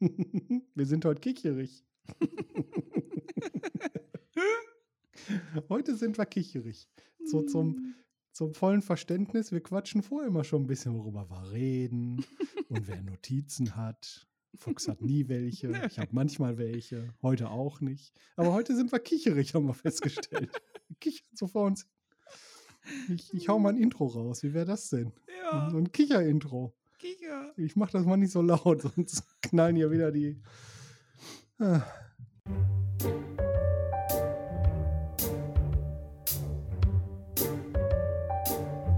Wir sind heute kicherig. heute sind wir kicherig. So zum, zum vollen Verständnis, wir quatschen vorher immer schon ein bisschen, worüber wir reden und wer Notizen hat. Fuchs hat nie welche. Ich habe manchmal welche. Heute auch nicht. Aber heute sind wir kicherig, haben wir festgestellt. Wir kichern so vor uns. Ich, ich hau mal ein Intro raus. Wie wäre das denn? Ja. So ein Kicher-Intro. Ich mach das mal nicht so laut, sonst knallen hier wieder die. Ah.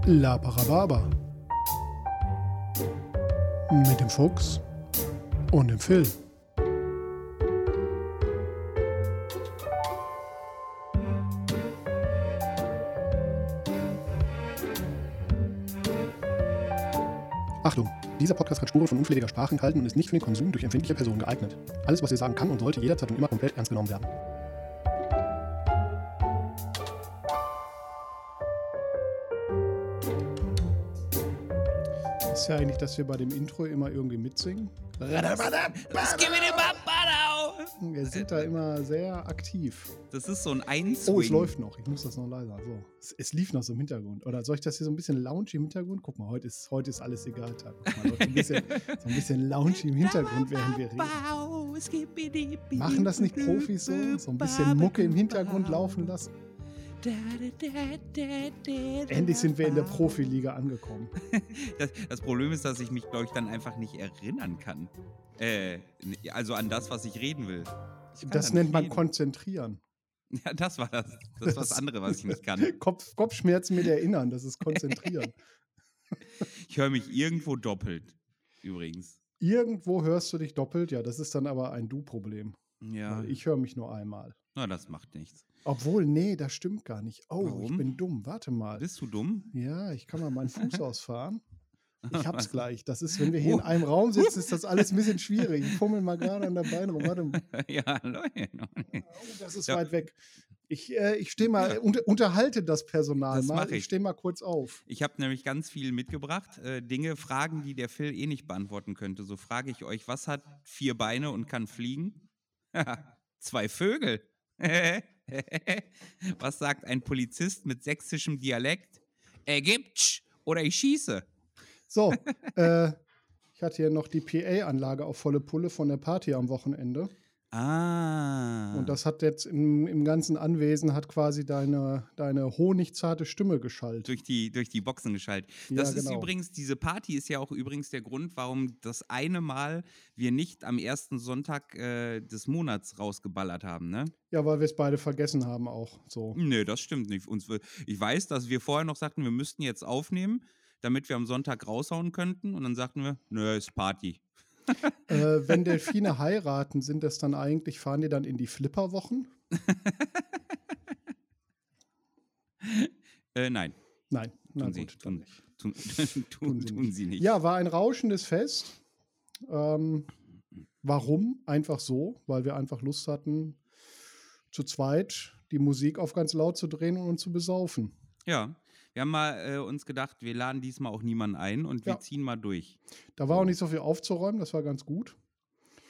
La Parababa. Mit dem Fuchs und dem Phil. Dieser Podcast hat Spuren von unflätiger Sprache enthalten und ist nicht für den Konsum durch empfindliche Personen geeignet. Alles, was ihr sagen kann und sollte, jederzeit und immer komplett ernst genommen werden. Ist ja eigentlich, dass wir bei dem Intro immer irgendwie mitsingen. Wir sind da immer sehr aktiv. Das ist so ein Oh, Einswing. es läuft noch. Ich muss das noch leiser. So. Es, es lief noch so im Hintergrund. Oder soll ich das hier so ein bisschen lounge im Hintergrund? Guck mal, heute ist, heute ist alles egal. Tag. Guck mal, ein bisschen, so ein bisschen lounge im Hintergrund, während wir reden. Machen das nicht Profis so? So ein bisschen Mucke im Hintergrund laufen lassen? Endlich sind wir in der Profiliga angekommen. Das, das Problem ist, dass ich mich, glaube ich, dann einfach nicht erinnern kann. Äh, also an das, was ich reden will. Ich Das da nennt man reden. konzentrieren. Ja, das war das. Das ist was anderes, was ich nicht kann. Kopf, Kopfschmerzen mit erinnern, das ist konzentrieren. Ich höre mich irgendwo doppelt, übrigens. Irgendwo hörst du dich doppelt, ja, das ist dann aber ein Du-Problem. Ja, Ich höre mich nur einmal. na, das macht nichts. Obwohl, nee, das stimmt gar nicht. Oh, ich Warum? bin dumm. Warte mal. Bist du dumm? Ja, ich kann mal meinen Fuß ausfahren. Ich hab's gleich. Das ist, wenn wir hier in Oh. einem Raum sitzen, ist das alles ein bisschen schwierig. Ich fummel mal gerade an der Bein rum. Warte mal. ja, Leute. Oh, das ist Ja. weit weg. Ich, äh, ich stehe mal, unter, unterhalte das Personal Das mal. Ich ich. stehe mal kurz auf. Ich habe nämlich ganz viel mitgebracht. Äh, Dinge, Fragen, die der Phil eh nicht beantworten könnte. So frage ich euch, was hat vier Beine und kann fliegen? Zwei Vögel. was sagt ein Polizist mit sächsischem Dialekt? Er gibt's oder ich schieße. So, äh, ich hatte hier noch die PA-Anlage auf volle Pulle von der Party am Wochenende. Ah. Und das hat jetzt im, im ganzen Anwesen hat quasi deine, deine honigzarte Stimme geschallt. durch die, durch die Boxen geschaltet. Ja, Das ist genau. übrigens, diese Party ist ja auch übrigens der Grund, warum das eine Mal wir nicht am ersten Sonntag äh, des Monats rausgeballert haben, ne? Ja, weil wir es beide vergessen haben auch. So. Nee, das stimmt nicht. Uns, ich weiß, dass wir vorher noch sagten, wir müssten jetzt aufnehmen, damit wir am Sonntag raushauen könnten. Und dann sagten wir, nö, ist Party. äh, wenn Delfine heiraten, sind das dann eigentlich, fahren die dann in die Flipperwochen? Äh, nein, Nein, na tun sie, gut, dann tun, nicht. tun, tun, tun sie nicht. Ja, war ein rauschendes Fest. Ähm, warum? Einfach so, weil wir einfach Lust hatten, zu zweit die Musik auf ganz laut zu drehen und uns zu besaufen. Ja, wir haben mal äh, uns gedacht, wir laden diesmal auch niemanden ein und wir Ja. ziehen mal durch. Da war auch nicht so viel aufzuräumen, das war ganz gut.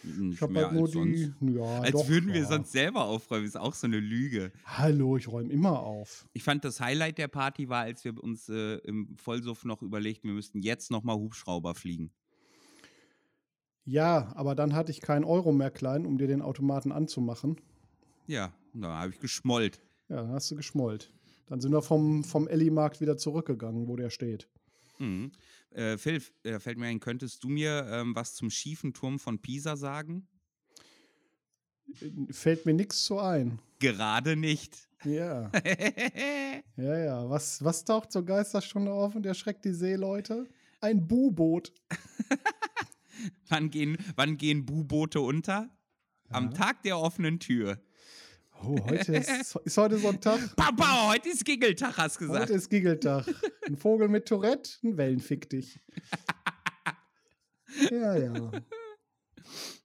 Nicht Ich habe halt nur die. Ja, Als doch, würden wir ja. sonst selber aufräumen, ist auch so eine Lüge. Hallo, ich räume immer auf. Ich fand das Highlight der Party war, als wir uns äh, im Vollsuff noch überlegten, wir müssten jetzt nochmal Hubschrauber fliegen. Ja, aber dann hatte ich keinen Euro mehr klein, um dir den Automaten anzumachen. Ja, da habe ich geschmollt. Ja, dann hast du geschmollt. Dann sind wir vom, vom Elli-Markt wieder zurückgegangen, wo der steht. Mhm. Äh, Phil, äh, fällt mir ein, könntest du mir ähm, was zum schiefen Turm von Pisa sagen? Fällt mir nichts so ein. Gerade nicht. Ja, ja, ja. Was, was taucht zur Geisterstunde auf und erschreckt die Seeleute? Ein Bu-Boot. wann, gehen, wann gehen Bu-Boote unter? Am Ja. Tag der offenen Tür. Oh, heute ist, ist heute Sonntag. Papa, heute ist Giggeltag, hast gesagt. Heute ist Giggeltag. Ein Vogel mit Tourette, ein Wellenfick dich. Ja, ja.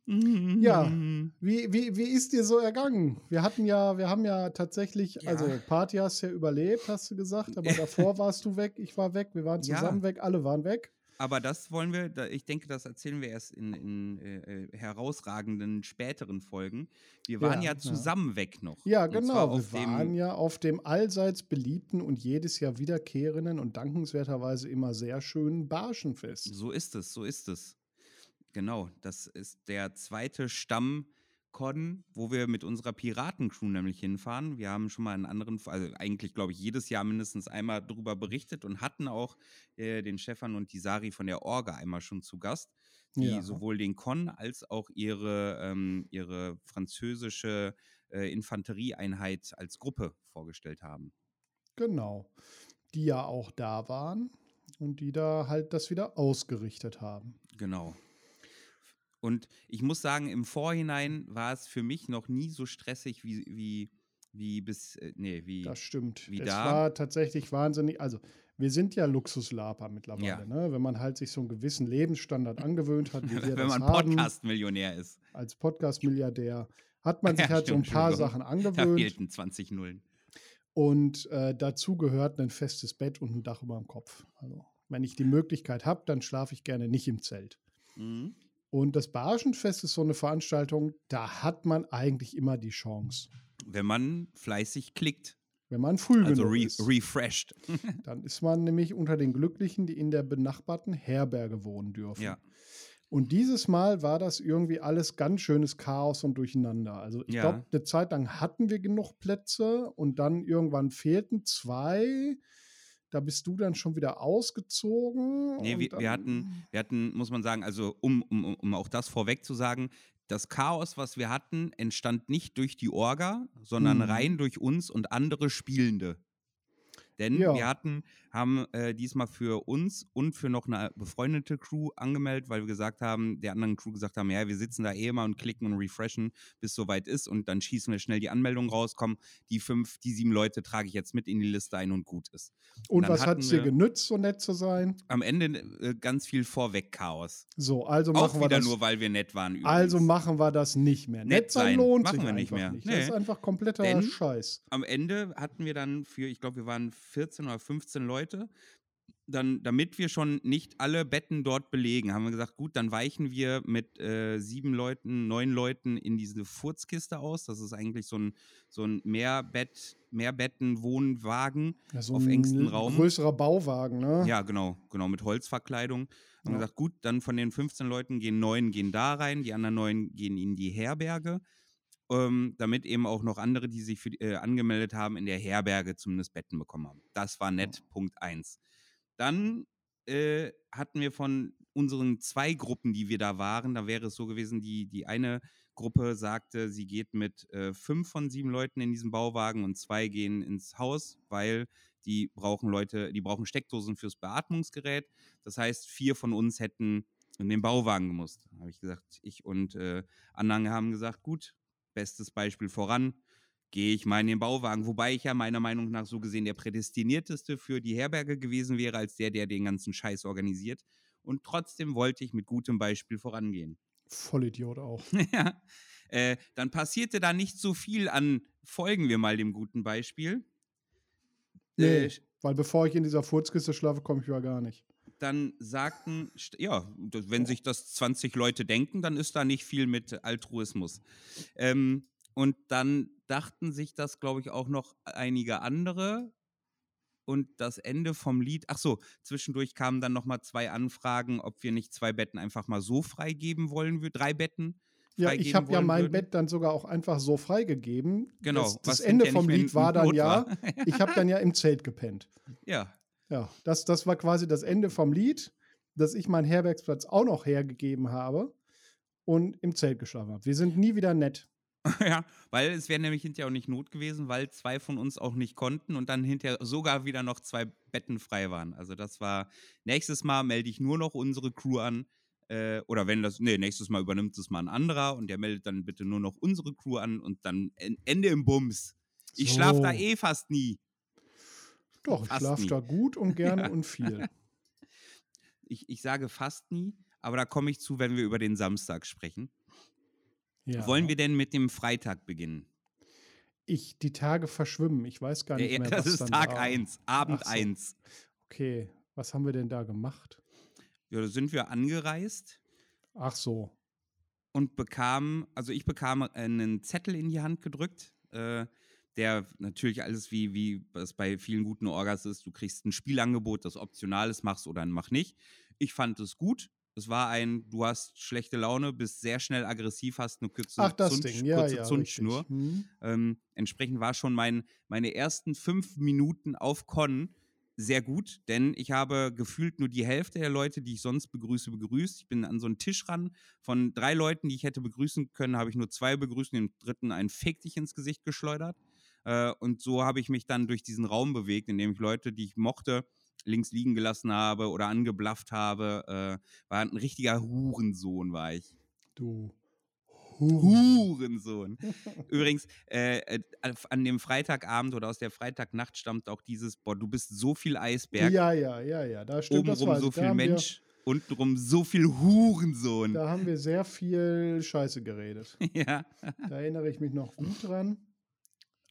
Mhm. Ja. Wie, wie, wie ist dir so ergangen? Wir hatten ja, wir haben ja tatsächlich, Ja. also Party hast du ja überlebt, hast du gesagt, aber davor warst du weg, ich war weg, wir waren Ja. zusammen weg, alle waren weg. Aber das wollen wir, da, ich denke, das erzählen wir erst in, in äh, äh herausragenden späteren Folgen. Wir waren ja, ja zusammen ja. weg noch. Ja, genau. Wir waren ja auf dem allseits beliebten und jedes Jahr wiederkehrenden und dankenswerterweise immer sehr schönen Barschenfest. So ist es, so ist es. Genau, das ist der zweite Stamm Con, wo wir mit unserer Piratencrew nämlich hinfahren. Wir haben schon mal in anderen, also eigentlich glaube ich jedes Jahr mindestens einmal darüber berichtet und hatten auch äh, den Stefan und die Sari von der Orga einmal schon zu Gast, die ja. sowohl den Con als auch ihre, ähm, ihre französische äh, Infanterieeinheit als Gruppe vorgestellt haben. Genau, die ja auch da waren und die da halt das wieder ausgerichtet haben. Genau. Und ich muss sagen, im Vorhinein war es für mich noch nie so stressig wie, wie, wie bis, äh, nee, wie. Das stimmt. Wie es da. war tatsächlich wahnsinnig. Also, wir sind ja Luxuslaper mittlerweile, ja. ne? wenn man halt sich so einen gewissen Lebensstandard angewöhnt hat, wie wir wenn man Podcast-Millionär ist. Als Podcast-Milliardär hat man sich ja, halt stimmt, so ein paar Sachen angewöhnt. Da fehlten 20 Nullen. Und äh, dazu gehört ein festes Bett und ein Dach über dem Kopf. Also, wenn ich die Möglichkeit habe, dann schlafe ich gerne nicht im Zelt. Mhm. Und das Barschenfest ist so eine Veranstaltung, da hat man eigentlich immer die Chance. Wenn man fleißig klickt. Wenn man früh also genug re ist. refreshed. dann ist man nämlich unter den Glücklichen, die in der benachbarten Herberge wohnen dürfen. Ja. Und dieses Mal war das irgendwie alles ganz schönes Chaos und Durcheinander. Also ich ja. glaube, eine Zeit lang hatten wir genug Plätze und dann irgendwann fehlten zwei. Da bist du dann schon wieder ausgezogen. Nee, wir, wir, hatten, wir hatten, muss man sagen, also um, um, um auch das vorweg zu sagen, das Chaos, was wir hatten, entstand nicht durch die Orga, sondern mhm. rein durch uns und andere Spielende. Denn ja. wir hatten, haben äh, diesmal für uns und für noch eine befreundete Crew angemeldet, weil wir gesagt haben, der anderen Crew gesagt haben, ja, wir sitzen da eh immer und klicken und refreshen, bis soweit ist und dann schießen wir schnell die Anmeldung raus, kommen die fünf, die sieben Leute trage ich jetzt mit in die Liste ein und gut ist. Und, und was hat es dir genützt, so nett zu sein? Am Ende äh, ganz viel Vorweg-Chaos. So, also machen Auch wir das. nur, weil wir nett waren. Übrigens. Also machen wir das nicht mehr. Nett, nett sein lohnt machen sich wir nicht mehr. Nicht. Nee. Das ist einfach kompletter Denn Scheiß. Am Ende hatten wir dann für, ich glaube, wir waren 14 oder 15 Leute. Dann, damit wir schon nicht alle Betten dort belegen, haben wir gesagt, gut, dann weichen wir mit äh, sieben Leuten, neun Leuten in diese Furzkiste aus. Das ist eigentlich so ein, so ein Mehrbett, Mehrbetten-Wohnwagen ja, so auf engstem Raum. Größerer Bauwagen, ne? Ja, genau, genau, mit Holzverkleidung. Haben ja. gesagt, gut, dann von den 15 Leuten gehen neun gehen da rein, die anderen neun gehen in die Herberge ähm, damit eben auch noch andere, die sich für, äh, angemeldet haben, in der Herberge zumindest Betten bekommen haben. Das war nett, oh. Punkt 1. Dann äh, hatten wir von unseren zwei Gruppen, die wir da waren, da wäre es so gewesen, die, die eine Gruppe sagte, sie geht mit äh, fünf von sieben Leuten in diesem Bauwagen und zwei gehen ins Haus, weil die brauchen Leute, die brauchen Steckdosen fürs Beatmungsgerät. Das heißt, vier von uns hätten in den Bauwagen gemusst. Habe ich gesagt, ich und äh, Anhang haben gesagt, gut, bestes Beispiel voran, gehe ich mal in den Bauwagen. Wobei ich ja meiner Meinung nach so gesehen der prädestinierteste für die Herberge gewesen wäre, als der, der den ganzen Scheiß organisiert. Und trotzdem wollte ich mit gutem Beispiel vorangehen. Vollidiot auch. ja. Äh, dann passierte da nicht so viel an, folgen wir mal dem guten Beispiel. Nee, äh, weil bevor ich in dieser Furzkiste schlafe, komme ich ja gar nicht dann sagten, ja, wenn sich das 20 Leute denken, dann ist da nicht viel mit Altruismus. Ähm, und dann dachten sich das, glaube ich, auch noch einige andere. Und das Ende vom Lied, ach so, zwischendurch kamen dann noch mal zwei Anfragen, ob wir nicht zwei Betten einfach mal so freigeben wollen, drei Betten. Ja, ich habe ja mein würden. Bett dann sogar auch einfach so freigegeben. Genau. Das, das Ende vom Lied war dann ja, ich habe dann ja im Zelt gepennt. Ja. Ja, das, das war quasi das Ende vom Lied, dass ich meinen Herbergsplatz auch noch hergegeben habe und im Zelt geschlafen habe. Wir sind nie wieder nett. ja, weil es wäre nämlich hinterher auch nicht Not gewesen, weil zwei von uns auch nicht konnten und dann hinterher sogar wieder noch zwei Betten frei waren. Also das war, nächstes Mal melde ich nur noch unsere Crew an. Äh, oder wenn das, nee, nächstes Mal übernimmt es mal ein anderer und der meldet dann bitte nur noch unsere Crew an und dann Ende im Bums. Ich so. schlafe da eh fast nie. Doch, ich schlafe da gut und gerne ja. und viel. Ich, ich sage fast nie, aber da komme ich zu, wenn wir über den Samstag sprechen. Ja. Wollen wir denn mit dem Freitag beginnen? Ich, die Tage verschwimmen. Ich weiß gar nicht ja, mehr, das was ist Tag 1, Abend 1. So. Okay, was haben wir denn da gemacht? Ja, da sind wir angereist Ach so. und bekamen, also ich bekam einen Zettel in die Hand gedrückt, äh, der natürlich alles wie, wie es bei vielen guten Orgas ist. Du kriegst ein Spielangebot, das optional ist, machst oder mach nicht. Ich fand es gut. Es war ein, du hast schlechte Laune, bist sehr schnell aggressiv, hast eine kurze, Ach, das Zund. Ja, kurze ja, Zündschnur. Hm. Ähm, entsprechend war schon mein, meine ersten fünf Minuten auf Con sehr gut, denn ich habe gefühlt nur die Hälfte der Leute, die ich sonst begrüße, begrüßt. Ich bin an so einen Tisch ran. Von drei Leuten, die ich hätte begrüßen können, habe ich nur zwei begrüßt und dem dritten einen Fick dich ins Gesicht geschleudert. Äh, und so habe ich mich dann durch diesen Raum bewegt, in dem ich Leute, die ich mochte, links liegen gelassen habe oder angeblafft habe. Äh, war ein richtiger Hurensohn, war ich. Du. Hurensohn. Übrigens, äh, äh, an dem Freitagabend oder aus der Freitagnacht stammt auch dieses, boah, du bist so viel Eisberg, Ja, ja, ja, ja. Da stimmt das obenrum weiß so viel Mensch, untenrum so viel Hurensohn. Da haben wir sehr viel Scheiße geredet. ja. Da erinnere ich mich noch gut dran.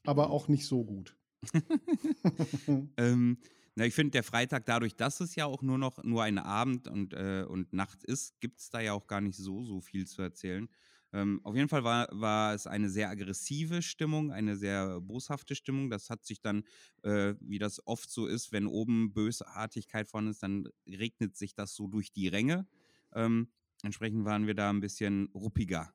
Aber auch nicht so gut. Ähm, na, ich finde, der Freitag, dadurch, dass es ja auch nur noch nur ein Abend und, äh, und Nacht ist, gibt es da ja auch gar nicht so, so viel zu erzählen. Ähm, auf jeden Fall war, war es eine sehr aggressive Stimmung, eine sehr boshafte Stimmung. Das hat sich dann, äh, wie das oft so ist, wenn oben Bösartigkeit vorhanden ist, dann regnet sich das so durch die Ränge. Ähm, entsprechend waren wir da ein bisschen ruppiger.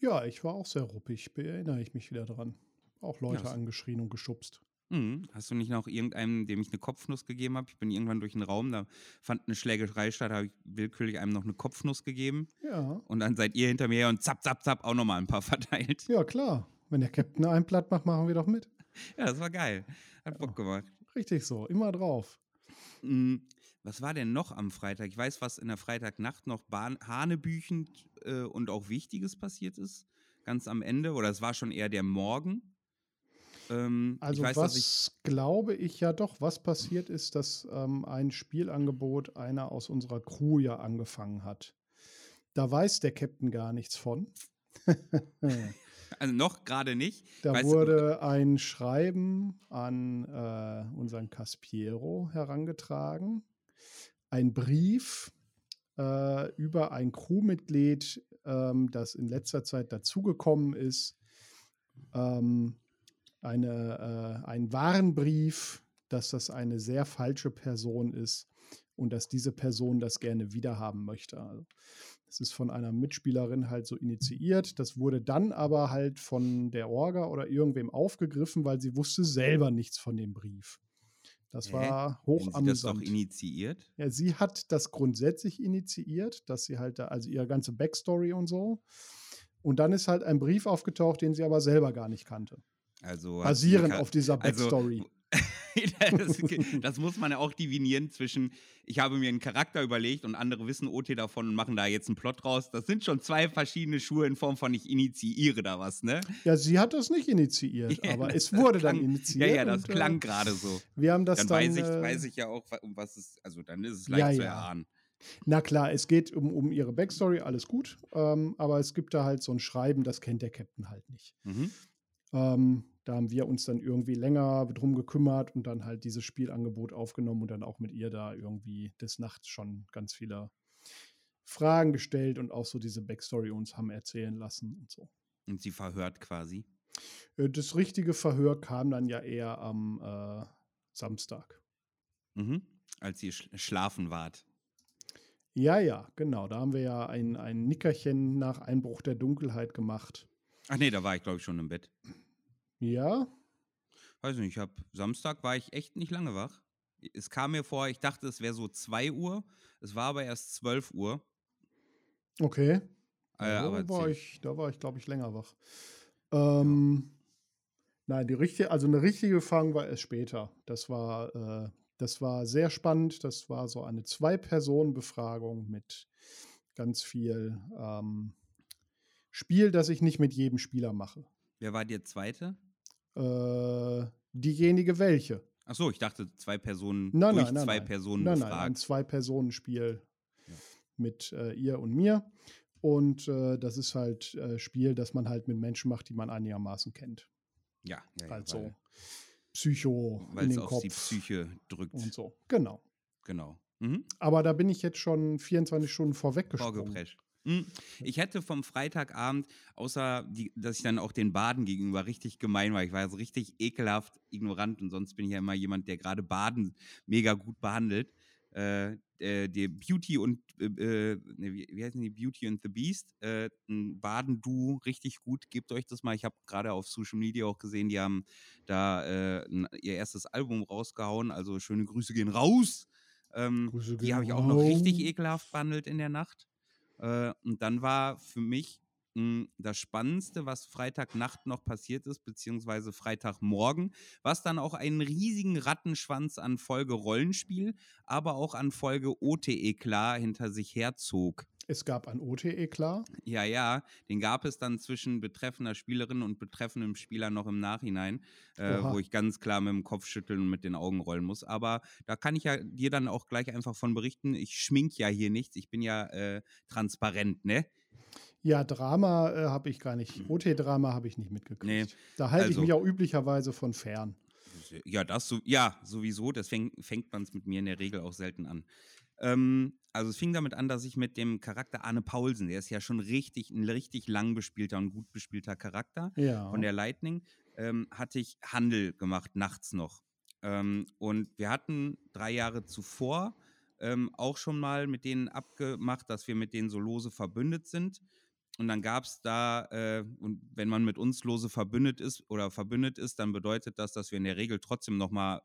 Ja, ich war auch sehr ruppig. Erinnere ich mich wieder dran. Auch Leute Ja. angeschrien und geschubst. Mhm. Hast du nicht noch irgendeinem, dem ich eine Kopfnuss gegeben habe? Ich bin irgendwann durch den Raum, da fand eine Schlägerei statt, habe ich willkürlich einem noch eine Kopfnuss gegeben. Ja. Und dann seid ihr hinter mir her und zapp, zapp, zapp auch nochmal ein paar verteilt. Ja, klar. Wenn der Captain einen platt macht, machen wir doch mit. Ja, das war geil. Hat Bock gemacht. Richtig so. Immer drauf. Mm, Was war denn noch am Freitag? Ich weiß, was in der Freitagnacht noch bahn hanebüchend äh, und auch Wichtiges passiert ist. Ganz am Ende. Oder es war schon eher der Morgen. Ähm, Also weiß, was ich. glaube ich ja doch, was passiert ist, dass ähm, ein Spielangebot einer aus unserer Crew ja angefangen hat. Da weiß der Captain gar nichts von. Also noch gerade nicht. Da Weißt du- wurde ein Schreiben an äh, unseren Caspiero herangetragen. Ein Brief äh, über ein Crewmitglied, ähm, das in letzter Zeit dazugekommen ist. Ähm, eine, äh, ein Warnbrief, dass das eine sehr falsche Person ist und dass diese Person das gerne wiederhaben möchte. Also, das ist von einer Mitspielerin halt so initiiert. Das wurde dann aber halt von der Orga oder irgendwem aufgegriffen, weil sie wusste selber nichts von dem Brief. Das Hä? war Wenn sie das doch initiiert. Ja, sie hat das grundsätzlich initiiert, dass sie halt da, also ihre ganze Backstory und so. Und dann ist halt ein Brief aufgetaucht, den sie aber selber gar nicht kannte. Also Basierend ka- auf dieser also, Backstory. das, das muss man ja auch divinieren zwischen, ich habe mir einen Charakter überlegt und andere wissen OT davon und machen da jetzt einen Plot raus. Das sind schon zwei verschiedene Schuhe in Form von ich initiiere da was, ne? ja, sie hat das nicht initiiert, Ja, aber das es wurde klang- dann initiiert. Ja, ja, das und, äh, klang gerade so. Wir haben das Dann, dann. weiß, ich, äh, weiß ich ja auch, um was es, also dann ist es Ja, leicht zu ja. erahnen. Na klar, es geht um, um ihre Backstory, alles gut. Ähm, aber es gibt da halt so ein Schreiben, das kennt der Captain halt nicht. Mhm. Ähm, da haben wir uns dann irgendwie länger drum gekümmert und dann halt dieses Spielangebot aufgenommen und dann auch mit ihr da irgendwie des Nachts schon ganz viele Fragen gestellt und auch so diese Backstory uns haben erzählen lassen und so. Und sie verhört quasi. Äh, Das richtige Verhör kam dann ja eher am äh, Samstag. Mhm. Als ihr sch schlafen wart. Ja, ja, genau. Da haben wir ja ein, ein Nickerchen nach Einbruch der Dunkelheit gemacht. Ach nee, da war ich glaube ich schon im Bett. Ja, Weiß nicht, ich habe Samstag war ich echt nicht lange wach. Es kam mir vor, ich dachte, es wäre so 2 Uhr. Es war aber erst 12 Uhr. okay. Äh, da aber war ich, da war ich, glaube ich, länger wach. Ähm, Nein, die richtige, also eine richtige Fang war erst später. Das war, äh, das war sehr spannend. Das war so eine Zwei-Personen-Befragung mit ganz viel ähm, Spiel, das ich nicht mit jedem Spieler mache. Wer war der Zweite? Äh, diejenige welche? Ach so, ich dachte zwei Personen Nein, durch nein, nein, zwei nein. Personen Nein, nein, ein befragt. Zwei-Personen-Spiel Ja. mit äh, ihr und mir. Und äh, das ist halt äh, Spiel, das man halt mit Menschen macht, die man einigermaßen kennt. ja, ja, also Psycho weil in es den auf Kopf die Psyche drückt. und so. Genau. Genau. Mhm. Aber da bin ich jetzt schon 24 Stunden vorweggesprungen. Vorgeprescht. Hm. Ich hätte vom Freitagabend, außer die, dass ich dann auch den Baden gegenüber richtig gemein war, ich war so richtig ekelhaft ignorant und sonst bin ich ja immer jemand, der gerade Baden mega gut behandelt. Äh, äh, die Beauty und äh, äh ne, wie, wie heißen die Beauty and the Beast, äh, ein Baden-Duo, richtig gut. Gebt euch das mal. Ich habe gerade auf Social Media auch gesehen, die haben da äh, ein, ihr erstes Album rausgehauen. Also schöne Grüße gehen raus. Ähm, Grüße die gehen habe ich auch noch richtig ekelhaft behandelt in der Nacht. Äh, und dann war für mich mh, das Spannendste, was Freitagnacht noch passiert ist, beziehungsweise Freitagmorgen, was dann auch einen riesigen Rattenschwanz an Folge Rollenspiel, aber auch an Folge OTE klar hinter sich herzog. Es gab ein OTE, klar. Ja, ja, den gab es dann zwischen betreffender Spielerin und betreffendem Spieler noch im Nachhinein, äh, wo ich ganz klar mit dem Kopf schütteln und mit den Augen rollen muss. Aber da kann ich ja dir dann auch gleich einfach von berichten. Ich schmink ja hier nichts. Ich bin ja äh, transparent, ne? Ja, Drama äh, habe ich gar nicht. OT-Drama habe ich nicht mitgekriegt. Nee, da halte also- ich mich auch üblicherweise von fern. Ja, das so, ja, sowieso. Deswegen fängt man es mit mir in der Regel auch selten an. Ähm, also es fing damit an, dass ich mit dem Charakter Arne Paulsen, der ist ja schon richtig, ein richtig lang bespielter und gut bespielter Charakter Ja. von der Lightning, ähm, hatte ich Handel gemacht, nachts noch. Ähm, und wir hatten drei Jahre zuvor ähm, auch schon mal mit denen abgemacht, dass wir mit denen so lose verbündet sind. Und dann gab es da, äh, und wenn man mit uns lose verbündet ist oder verbündet ist, dann bedeutet das, dass wir in der Regel trotzdem nochmal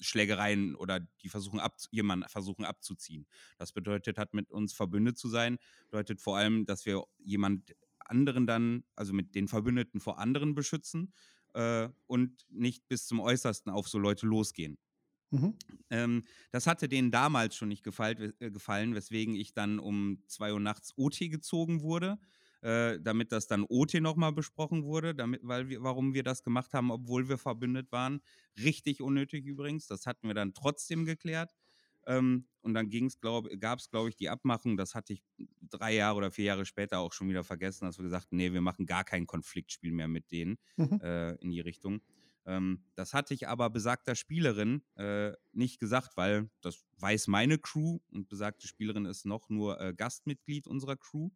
Schlägereien oder die versuchen ab, jemanden versuchen abzuziehen. Das bedeutet, hat mit uns verbündet zu sein, bedeutet vor allem, dass wir jemand anderen dann, also mit den Verbündeten vor anderen beschützen äh, und nicht bis zum Äußersten auf so Leute losgehen. Mhm. Ähm, das hatte denen damals schon nicht gefallen, äh, gefallen, weswegen ich dann um 2 Uhr nachts OT gezogen wurde, äh, damit das dann OT nochmal besprochen wurde, damit, weil wir, warum wir das gemacht haben, obwohl wir verbündet waren. Richtig unnötig übrigens, das hatten wir dann trotzdem geklärt. Ähm, und dann glaub, gab es, glaube ich, die Abmachung, das hatte ich drei Jahre oder vier Jahre später auch schon wieder vergessen, dass wir gesagt haben, nee, wir machen gar kein Konfliktspiel mehr mit denen Mhm. äh, in die Richtung. Ähm, das hatte ich aber besagter Spielerin äh, nicht gesagt, weil das weiß meine Crew und besagte Spielerin ist noch nur äh, Gastmitglied unserer Crew.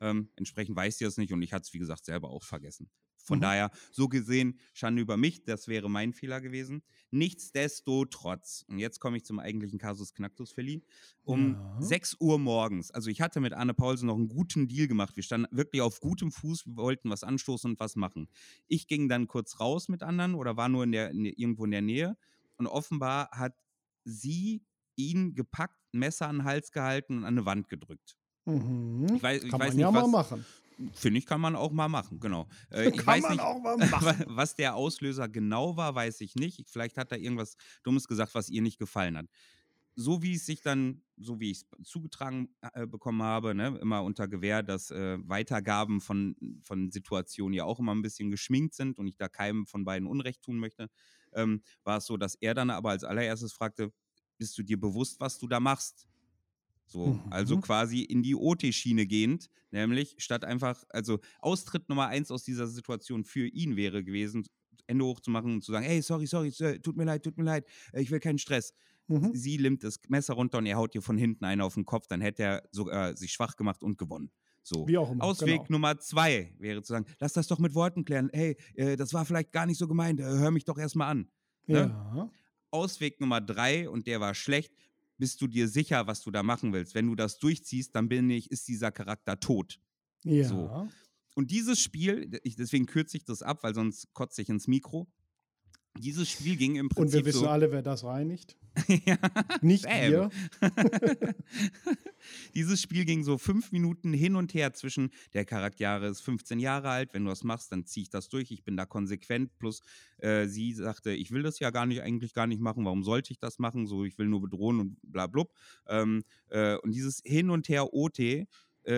Ähm, entsprechend weiß sie das nicht und ich hatte es, wie gesagt, selber auch vergessen. Von Mhm. daher, so gesehen, Schande über mich, das wäre mein Fehler gewesen. Nichtsdestotrotz, und jetzt komme ich zum eigentlichen Kasus Knacktus, Feli, um Ja. 6 Uhr morgens, also ich hatte mit Arne Paulsen noch einen guten Deal gemacht. Wir standen wirklich auf gutem Fuß, wir wollten was anstoßen und was machen. Ich ging dann kurz raus mit anderen oder war nur in der, in, irgendwo in der Nähe und offenbar hat sie ihn gepackt, Messer an den Hals gehalten und an eine Wand gedrückt. Mhm. Ich weiß, ich Kann weiß man nicht, ja mal was, machen. Finde ich, kann man auch mal machen, genau. Äh, ich Kann weiß man nicht, auch mal machen. was der Auslöser genau war, weiß ich nicht. Vielleicht hat er irgendwas Dummes gesagt, was ihr nicht gefallen hat. So wie es sich dann, so wie ich es zugetragen äh, bekommen habe, ne, immer unter Gewähr, dass äh, Weitergaben von, von Situationen ja auch immer ein bisschen geschminkt sind und ich da keinem von beiden Unrecht tun möchte, ähm, war es so, dass er dann aber als allererstes fragte, bist du dir bewusst, was du da machst? So, also Mhm. quasi in die OT-Schiene gehend, nämlich statt einfach, also Austritt Nummer eins aus dieser Situation für ihn wäre gewesen, Ende hochzumachen und zu sagen, hey, sorry, sorry, tut mir leid, tut mir leid, äh, ich will keinen Stress. Mhm. Sie nimmt das Messer runter und er haut ihr von hinten einen auf den Kopf, dann hätte er sogar sich schwach gemacht und gewonnen. So. Wie auch immer. Ausweg genau. Nummer zwei wäre zu sagen, lass das doch mit Worten klären. Hey, äh, das war vielleicht gar nicht so gemeint, äh, hör mich doch erstmal an. ne? Ja. Ausweg Nummer drei, und der war schlecht, bist du dir sicher, was du da machen willst. Wenn du das durchziehst, dann bin ich, ist dieser Charakter tot. Ja. So. Und dieses Spiel, ich, deswegen kürze ich das ab, weil sonst kotze ich ins Mikro. Dieses Spiel ging im Und Prinzip wir wissen so. alle, wer das reinigt. ja, Nicht wir. Dieses Spiel ging so fünf Minuten hin und her zwischen der Charaktere ist 15 Jahre alt, wenn du das machst, dann ziehe ich das durch, ich bin da konsequent. Plus äh, sie sagte, ich will das ja gar nicht, eigentlich gar nicht machen, warum sollte ich das machen? So, ich will nur bedrohen und bla blub. Ähm, äh, und dieses Hin und Her OT äh,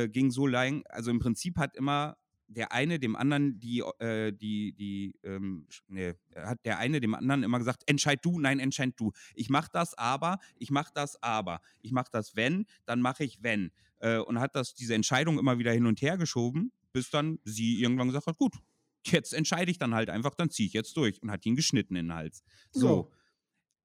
ging so lang, also im Prinzip hat immer der eine dem anderen die, äh, die, die, ähm, nee, hat der eine dem anderen immer gesagt, entscheid du, nein, entscheid du. Ich mach das aber, ich mach das aber. Ich mach das wenn, dann mache ich wenn. Äh, und hat das, diese Entscheidung immer wieder hin und her geschoben, bis dann sie irgendwann gesagt hat, gut, jetzt entscheide ich dann halt einfach, dann ziehe ich jetzt durch und hat ihn geschnitten in den Hals. So.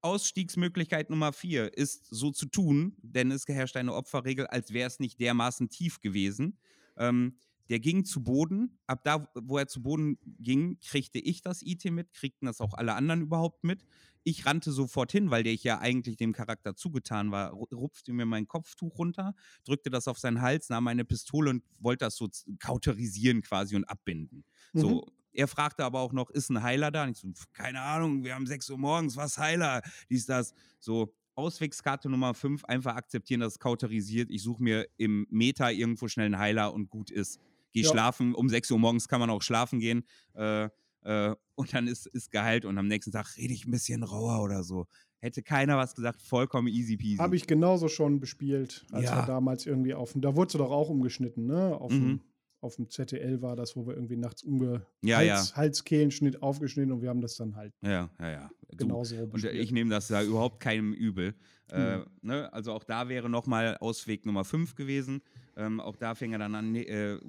Ausstiegsmöglichkeit Nummer vier ist so zu tun, denn es herrscht eine Opferregel, als wäre es nicht dermaßen tief gewesen. Ähm, der ging zu Boden. Ab da, wo er zu Boden ging, kriegte ich das IT mit, kriegten das auch alle anderen überhaupt mit. Ich rannte sofort hin, weil der ich ja eigentlich dem Charakter zugetan war, rupfte mir mein Kopftuch runter, drückte das auf seinen Hals, nahm meine Pistole und wollte das so kauterisieren quasi und abbinden. Mhm. So, er fragte aber auch noch, ist ein Heiler da? Und ich so, keine Ahnung, wir haben 6 Uhr morgens, was Heiler? Dies, das. So, Auswegskarte Nummer 5, einfach akzeptieren, dass es kauterisiert. Ich suche mir im Meta irgendwo schnell einen Heiler und gut ist. Geh ja. schlafen, um 6 Uhr morgens kann man auch schlafen gehen. Äh, äh, und dann ist, ist geheilt und am nächsten Tag rede ich ein bisschen rauer oder so. Hätte keiner was gesagt, vollkommen easy peasy. Habe ich genauso schon bespielt, als ja. wir damals irgendwie auf dem, da wurdest du doch auch umgeschnitten, ne? Auf mhm. dem auf dem ZTL war das, wo wir irgendwie nachts umge ja, Hals, ja. Halskehlenschnitt aufgeschnitten und wir haben das dann halt ja, ja, ja. genauso so. Und ich nehme das da überhaupt keinem übel. Mhm. Äh, ne? Also auch da wäre nochmal Ausweg Nummer 5 gewesen. Ähm, auch da fing er dann an, äh,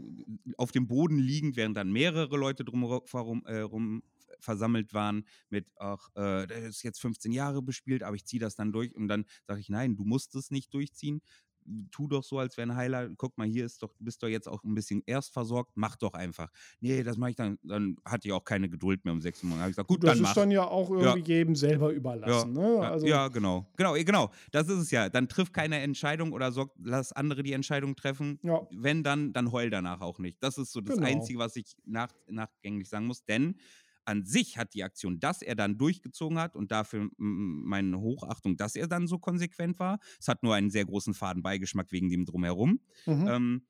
auf dem Boden liegend, während dann mehrere Leute drumherum äh, rum versammelt waren mit, ach, äh, der ist jetzt 15 Jahre bespielt, aber ich ziehe das dann durch. Und dann sage ich, nein, du musst es nicht durchziehen tu doch so, als wäre ein Heiler. Guck mal, hier ist doch, bist du jetzt auch ein bisschen erst versorgt, mach doch einfach. Nee, das mache ich dann. Dann hatte ich auch keine Geduld mehr um sechs Uhr. Dann habe ich gesagt, gut, das dann mach. Das ist dann ja auch irgendwie ja. jedem selber überlassen. Ja. Ne? Also ja, genau. Genau, genau. Das ist es ja. Dann triff keine Entscheidung oder sorg, lass andere die Entscheidung treffen. Ja. Wenn dann, dann heul danach auch nicht. Das ist so das genau. Einzige, was ich nach, nachgänglich sagen muss. Denn an sich hat die Aktion, dass er dann durchgezogen hat und dafür meine Hochachtung, dass er dann so konsequent war. Es hat nur einen sehr großen Fadenbeigeschmack wegen dem Drumherum. Mhm. Ähm,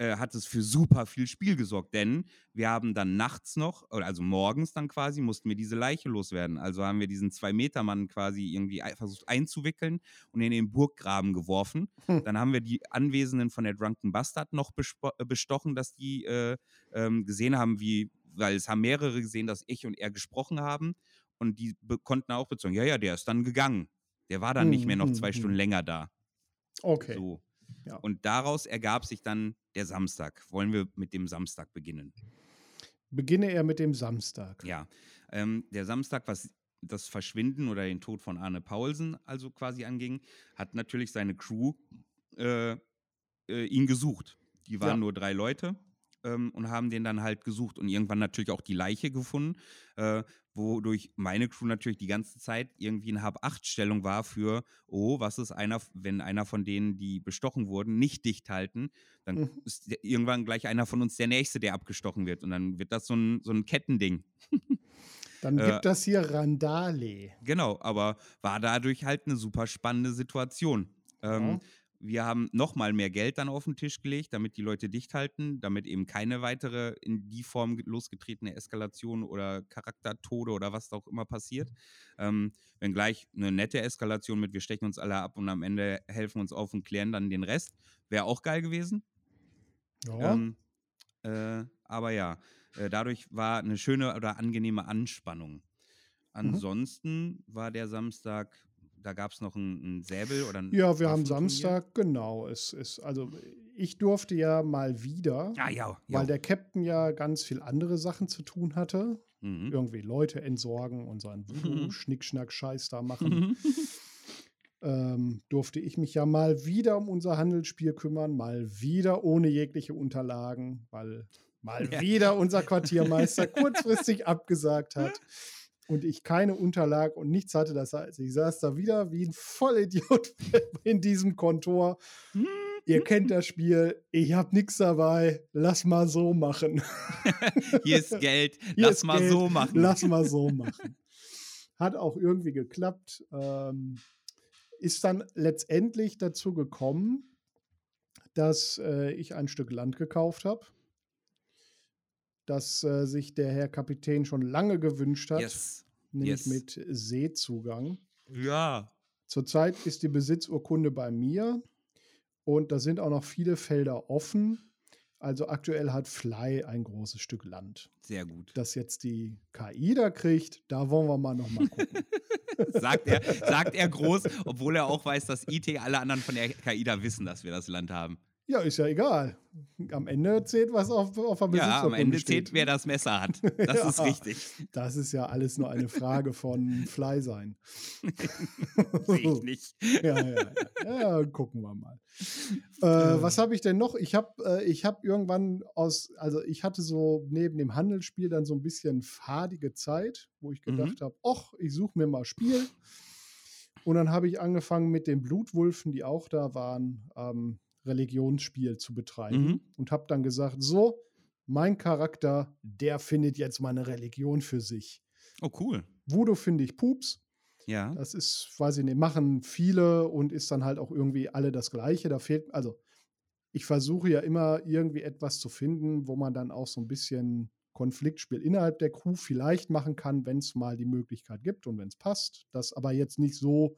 äh, hat es für super viel Spiel gesorgt, denn wir haben dann nachts noch, also morgens dann quasi, mussten wir diese Leiche loswerden. Also haben wir diesen Zwei-Meter-Mann quasi irgendwie versucht einzuwickeln und in den Burggraben geworfen. Hm. Dann haben wir die Anwesenden von der Drunken Bastard noch äh, bestochen, dass die äh, ähm, gesehen haben, wie weil es haben mehrere gesehen, dass ich und er gesprochen haben und die konnten auch bezeugen, ja, ja, der ist dann gegangen. Der war dann mhm. nicht mehr noch zwei mhm. Stunden länger da. Okay. So. Ja. Und daraus ergab sich dann der Samstag. Wollen wir mit dem Samstag beginnen? Beginne er mit dem Samstag. Ja. Ähm, der Samstag, was das Verschwinden oder den Tod von Arne Paulsen also quasi anging, hat natürlich seine Crew äh, äh, ihn gesucht. Die waren ja. nur drei Leute ähm, und haben den dann halt gesucht und irgendwann natürlich auch die Leiche gefunden, äh, wodurch meine Crew natürlich die ganze Zeit irgendwie eine Hab-Acht-Stellung war für, oh, was ist einer, wenn einer von denen, die bestochen wurden, nicht dicht halten, dann mhm. ist irgendwann gleich einer von uns der Nächste, der abgestochen wird und dann wird das so ein, so ein Kettending. Dann gibt äh, das hier Randale. Genau, aber war dadurch halt eine super spannende Situation. Ähm, ja. Wir haben nochmal mehr Geld dann auf den Tisch gelegt, damit die Leute dicht halten, damit eben keine weitere in die Form losgetretene Eskalation oder Charaktertode oder was auch immer passiert. Ähm, wenn gleich eine nette Eskalation mit, wir stechen uns alle ab und am Ende helfen uns auf und klären dann den Rest, wäre auch geil gewesen. Ja. Ähm, äh, aber ja, äh, dadurch war eine schöne oder angenehme Anspannung. Mhm. Ansonsten mhm. war der Samstag da gab es noch einen Säbel oder ein Ja, wir haben Samstag, genau. Es ist, also ich durfte ja mal wieder, ja, ja, ja. weil der Captain ja ganz viel andere Sachen zu tun hatte. Mhm. Irgendwie Leute entsorgen und seinen mhm. Schnickschnack-Scheiß da machen. ähm, durfte ich mich ja mal wieder um unser Handelsspiel kümmern, mal wieder ohne jegliche Unterlagen, weil mal ja. wieder unser Quartiermeister kurzfristig abgesagt hat und ich keine Unterlag und nichts hatte. Das heißt, ich saß da wieder wie ein Vollidiot in diesem Kontor. Ihr kennt das Spiel, ich habe nichts dabei, lass mal so machen. Hier ist Geld, Hier lass ist mal Geld, so machen. Lass mal so machen. Hat auch irgendwie geklappt. Ähm, ist dann letztendlich dazu gekommen, dass äh, ich ein Stück Land gekauft habe das äh, sich der Herr Kapitän schon lange gewünscht hat. Yes. Nämlich yes. mit Seezugang. Ja. Zurzeit ist die Besitzurkunde bei mir und da sind auch noch viele Felder offen. Also aktuell hat Fly ein großes Stück Land. Sehr gut. Das jetzt die KI da kriegt, da wollen wir mal noch mal gucken. sagt, er, sagt er groß, obwohl er auch weiß, dass IT alle anderen von der KI da wissen, dass wir das Land haben. Ja, ist ja egal. Am Ende zählt, was auf, auf der Ja, am Ende steht. zählt, wer das Messer hat. Das Ja. ist richtig. Das ist ja alles nur eine Frage von Fly sein. Sehe ich nicht. ja, ja, ja. ja, gucken wir mal. Äh, was habe ich denn noch? Ich habe äh, ich hab irgendwann aus, also ich hatte so neben dem Handelsspiel dann so ein bisschen fadige Zeit, wo ich Mhm. gedacht habe, ach, ich suche mir mal Spiel. Und dann habe ich angefangen mit den Blutwulfen, die auch da waren, ähm, Religionsspiel zu betreiben Mhm. und habe dann gesagt, so, mein Charakter, der findet jetzt mal eine Religion für sich. Oh, cool. Voodoo finde ich Pups. Ja. Das ist, weiß ich nicht, machen viele und ist dann halt auch irgendwie alle das Gleiche. Da fehlt, also ich versuche ja immer irgendwie etwas zu finden, wo man dann auch so ein bisschen Konfliktspiel innerhalb der Crew vielleicht machen kann, wenn es mal die Möglichkeit gibt und wenn es passt. Das aber jetzt nicht so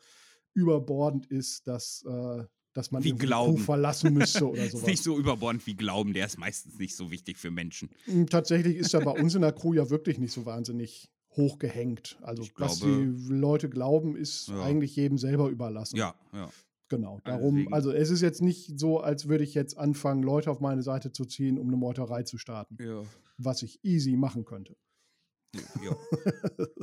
überbordend ist, dass, äh, dass man Wie Glauben. Crew verlassen müsste oder Ist sowas. nicht so überbordend wie Glauben, der ist meistens nicht so wichtig für Menschen. Mm, Tatsächlich ist er bei uns in der Crew ja wirklich nicht so wahnsinnig hochgehängt. Also, Ich was glaube- die Leute glauben, ist Ja. eigentlich jedem selber überlassen. Ja, ja. Genau. Also Darum, deswegen- also es ist jetzt nicht so, als würde ich jetzt anfangen, Leute auf meine Seite zu ziehen, um eine Meuterei zu starten, Ja. was ich easy machen könnte. ja.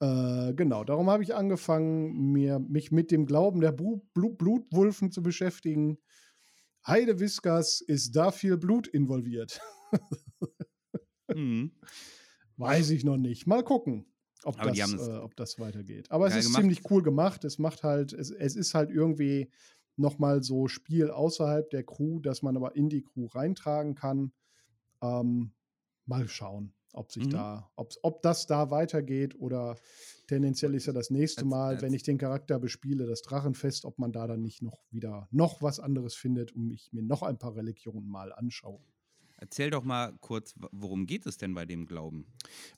Äh, genau, darum habe ich angefangen, mir, mich mit dem Glauben der Bru- Blu Blutwulfen zu beschäftigen. Heide Viskas, ist da viel Blut involviert? Mhm. Weiß ich noch nicht. Mal gucken, ob, das, äh, ob das weitergeht. Aber es ist gemacht. ziemlich cool gemacht. Es macht halt, es, es ist halt irgendwie nochmal so Spiel außerhalb der Crew, dass man aber in die Crew reintragen kann. Ähm, mal schauen, ob sich Mhm. da, ob, ob das da weitergeht oder tendenziell ist ja das nächste Mal, wenn ich den Charakter bespiele, das Drachenfest, ob man da dann nicht noch wieder noch was anderes findet und ich mir noch ein paar Religionen mal anschaue. Erzähl doch mal kurz, worum geht es denn bei dem Glauben?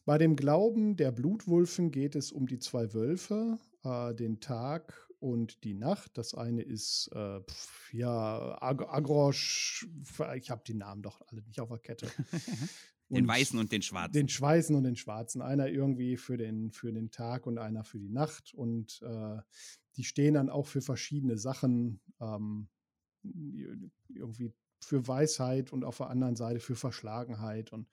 Bei dem Glauben der Blutwulfen geht es um die zwei Wölfe, äh, den Tag und die Nacht. Das eine ist, äh, pf, ja, Ag Agrosch, ich habe die Namen doch alle nicht auf der Kette. Den Und Weißen und den Schwarzen. Den Schweißen und den Schwarzen. Einer irgendwie für den, für den Tag und einer für die Nacht. Und äh, die stehen dann auch für verschiedene Sachen. Ähm, irgendwie für Weisheit und auf der anderen Seite für Verschlagenheit. Und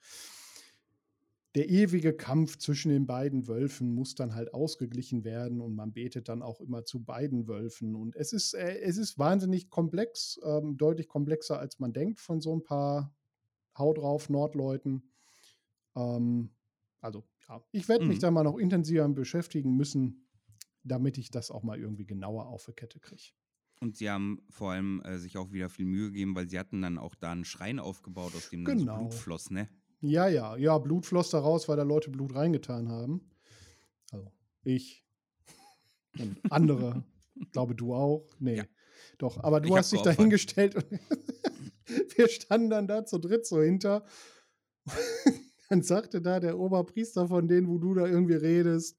der ewige Kampf zwischen den beiden Wölfen muss dann halt ausgeglichen werden und man betet dann auch immer zu beiden Wölfen. Und es ist, äh, es ist wahnsinnig komplex, ähm, deutlich komplexer, als man denkt von so ein paar Hau drauf Nordleuten. Ähm, also, ja, ich werde mich Mhm. da mal noch intensiver beschäftigen müssen, damit ich das auch mal irgendwie genauer auf die Kette kriege. Und sie haben vor allem äh, sich auch wieder viel Mühe gegeben, weil sie hatten dann auch da einen Schrein aufgebaut, aus dem dann Genau. so Blut floss, ne? Ja, ja, ja, Blut floss da raus, weil da Leute Blut reingetan haben. Also, ich und andere. Glaube, du auch. Nee, Ja. doch. Aber du Ich hast dich dahingestellt wir standen dann da zu dritt so hinter. dann sagte da der Oberpriester von denen, wo du da irgendwie redest,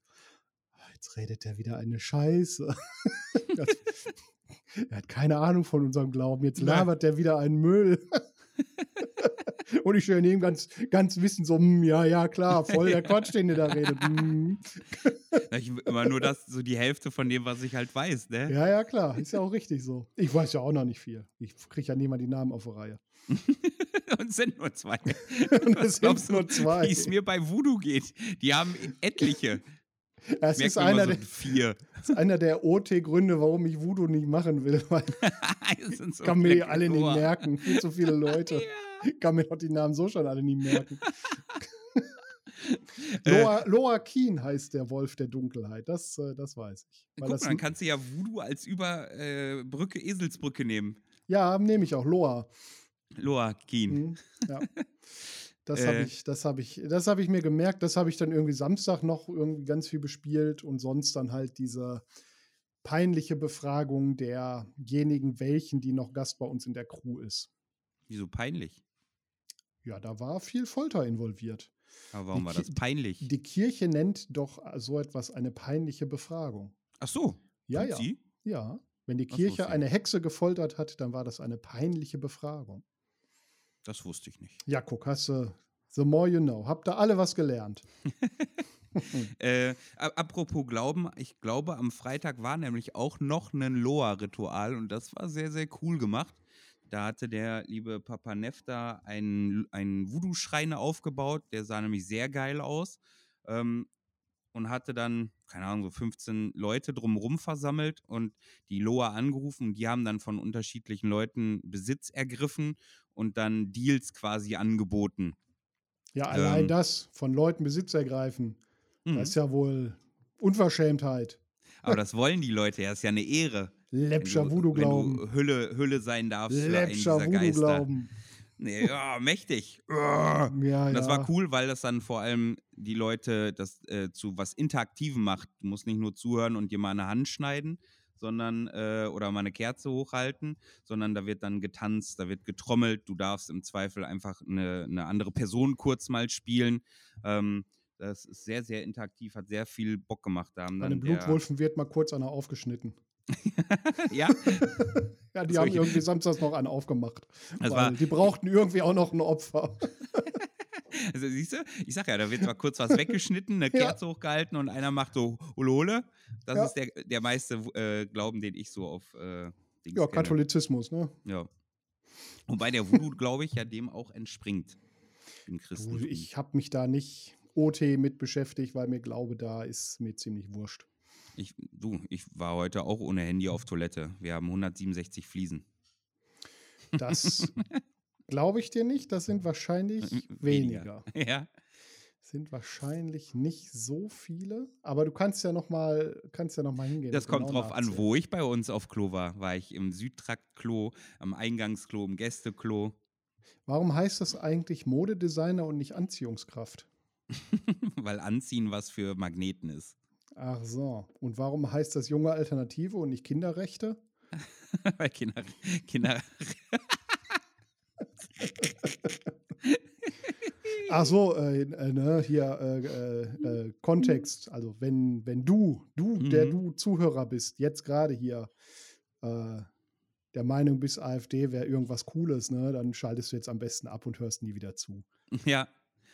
"Ah, jetzt redet er wieder eine Scheiße. das, er hat keine Ahnung von unserem Glauben. Jetzt labert er wieder einen Müll. Und ich stelle neben ganz, ganz wissen so, "Hm, ja, ja, klar, voll der Quatsch, den ihr da redet. Hm. Ich, immer nur das, so die Hälfte von dem, was ich halt weiß, ne? Ja, ja, klar, ist ja auch richtig so. Ich weiß ja auch noch nicht viel. Ich kriege ja niemand die Namen auf die Reihe. Und sind nur zwei. Und es sind nur zwei. Wie es mir bei Voodoo geht. Die haben etliche. Es ist einer, der, so vier. das ist einer der OT-Gründe, warum ich Voodoo nicht machen will, weil so kann mir die alle nicht merken. Viel zu viele Leute. Kann mir doch die Namen so schon alle nicht merken. Äh, Loa, Loa Keen heißt der Wolf der Dunkelheit. Das, äh, das weiß ich. Weil Guck mal, dann kannst du ja Voodoo als Überbrücke, äh, Brücke, Eselsbrücke nehmen. ja, nehme ich auch. Loa. Loa Keen. Mhm, ja. Das habe Äh. ich, das habe ich, das habe ich mir gemerkt. Das habe ich dann irgendwie Samstag noch irgendwie ganz viel bespielt und sonst dann halt diese peinliche Befragung derjenigen, welchen, die noch Gast bei uns in der Crew ist. Wieso peinlich? Ja, da war viel Folter involviert. Aber warum Die war das peinlich? Die Kirche nennt doch so etwas eine peinliche Befragung. Ach so. Ja, ja. Sie? Ja, wenn die Kirche eine Hexe gefoltert hat, dann war das eine peinliche Befragung. Das wusste ich nicht. Ja, guck, hast du, the more you know. Habt ihr alle was gelernt? Äh, apropos Glauben, ich glaube, am Freitag war nämlich auch noch ein Loa-Ritual und das war sehr, sehr cool gemacht. Da hatte der liebe Papa Nefta einen, einen Voodoo-Schrein aufgebaut, der sah nämlich sehr geil aus. Ähm, und hatte dann, keine Ahnung, so 15 Leute drumherum versammelt und die Loa angerufen und die haben dann von unterschiedlichen Leuten Besitz ergriffen und dann Deals quasi angeboten. Ja, allein ähm, das, von Leuten Besitz ergreifen, das ist mhm. ja wohl Unverschämtheit. Aber das wollen die Leute ja, ist ja eine Ehre. Läppscher Voodoo-Glauben. Hülle, Hülle sein darfst Läppscher Voodoo-Glauben. Nee, ja, mächtig. ja, das ja. war cool, weil das dann vor allem die Leute das äh, zu was Interaktivem macht. Du musst nicht nur zuhören und dir mal eine Hand schneiden, sondern äh, oder mal eine Kerze hochhalten, sondern da wird dann getanzt, da wird getrommelt. Du darfst im Zweifel einfach eine, eine andere Person kurz mal spielen. Ähm, das ist sehr, sehr interaktiv, hat sehr viel Bock gemacht. Da haben Bei den Blutwolfen wird mal kurz einer aufgeschnitten. ja. ja, die so, haben irgendwie samstags noch einen aufgemacht. Die brauchten irgendwie auch noch ein Opfer. also siehst du, ich sag ja, da wird zwar kurz was weggeschnitten, eine Kerze ja. hochgehalten und einer macht so Holole. Das ja. ist der, der meiste äh, Glauben, den ich so auf äh, Dings Ja, Katholizismus, ne? Ja. Wobei der Voodoo, glaube ich, ja dem auch entspringt. Im Christentum. Ich habe mich da nicht OT mit beschäftigt, weil mir glaube, da ist mir ziemlich wurscht. Ich, du, ich war heute auch ohne Handy auf Toilette. Wir haben 167 Fliesen. Das glaube ich dir nicht. Das sind wahrscheinlich weniger. weniger. Ja. Sind wahrscheinlich nicht so viele, aber du kannst ja noch mal, kannst ja noch mal hingehen. Das kommt genau drauf an, wo ich bei uns auf Klo war. War ich im Südtrakt-Klo, am Eingangsklo, im Gästeklo? Warum heißt das eigentlich Modedesigner und nicht Anziehungskraft? Weil Anziehen was für Magneten ist. Ach so. Und warum heißt das junge Alternative und nicht Kinderrechte? Weil Kinder. Kinder Ach so, äh, äh, ne, hier äh, äh, äh, Kontext. Also wenn, wenn du, du, mhm. der du Zuhörer bist, jetzt gerade hier äh, der Meinung bist, AfD wäre irgendwas Cooles, ne, dann schaltest du jetzt am besten ab und hörst nie wieder zu. Ja,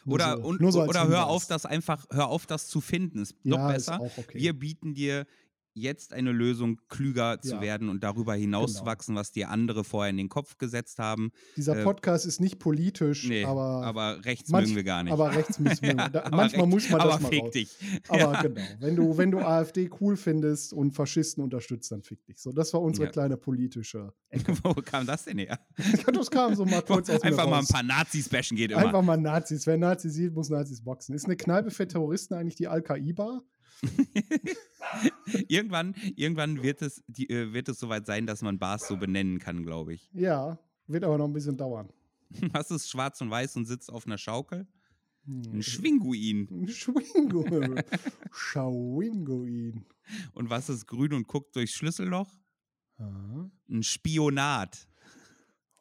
oder, so, und, so oder hör auf, das einfach, hör auf, das zu finden. Ist ja, noch besser. Ist okay. Wir bieten dir jetzt eine Lösung, klüger zu ja. werden und darüber hinauszuwachsen, genau. was dir andere vorher in den Kopf gesetzt haben. Dieser äh, Podcast äh, ist nicht politisch, nee, aber, aber rechts manch, mögen wir gar nicht. Aber rechts müssen wir. ja, da, manchmal recht, muss man das mal fick raus. dich. Aber ja. genau, wenn du, wenn du AfD cool findest und Faschisten unterstützt, dann fick dich. So, das war unsere kleine politische Ecke. Wo kam das denn her? das kam so mal kurz aus Einfach mal ein paar Nazis bashen geht immer. Einfach mal Nazis. Wer Nazis sieht, muss Nazis boxen. Ist eine Kneipe für Terroristen eigentlich die Al-Qaida? irgendwann, irgendwann wird es, die, äh, wird es soweit sein, dass man Bars so benennen kann, glaube ich. Ja, wird aber noch ein bisschen dauern. Was ist schwarz und weiß und sitzt auf einer Schaukel? Ein. Schwinguin. Ein Schwinguin. Schwinguin. Und was ist grün und guckt durchs Schlüsselloch? Aha. Ein Spionat.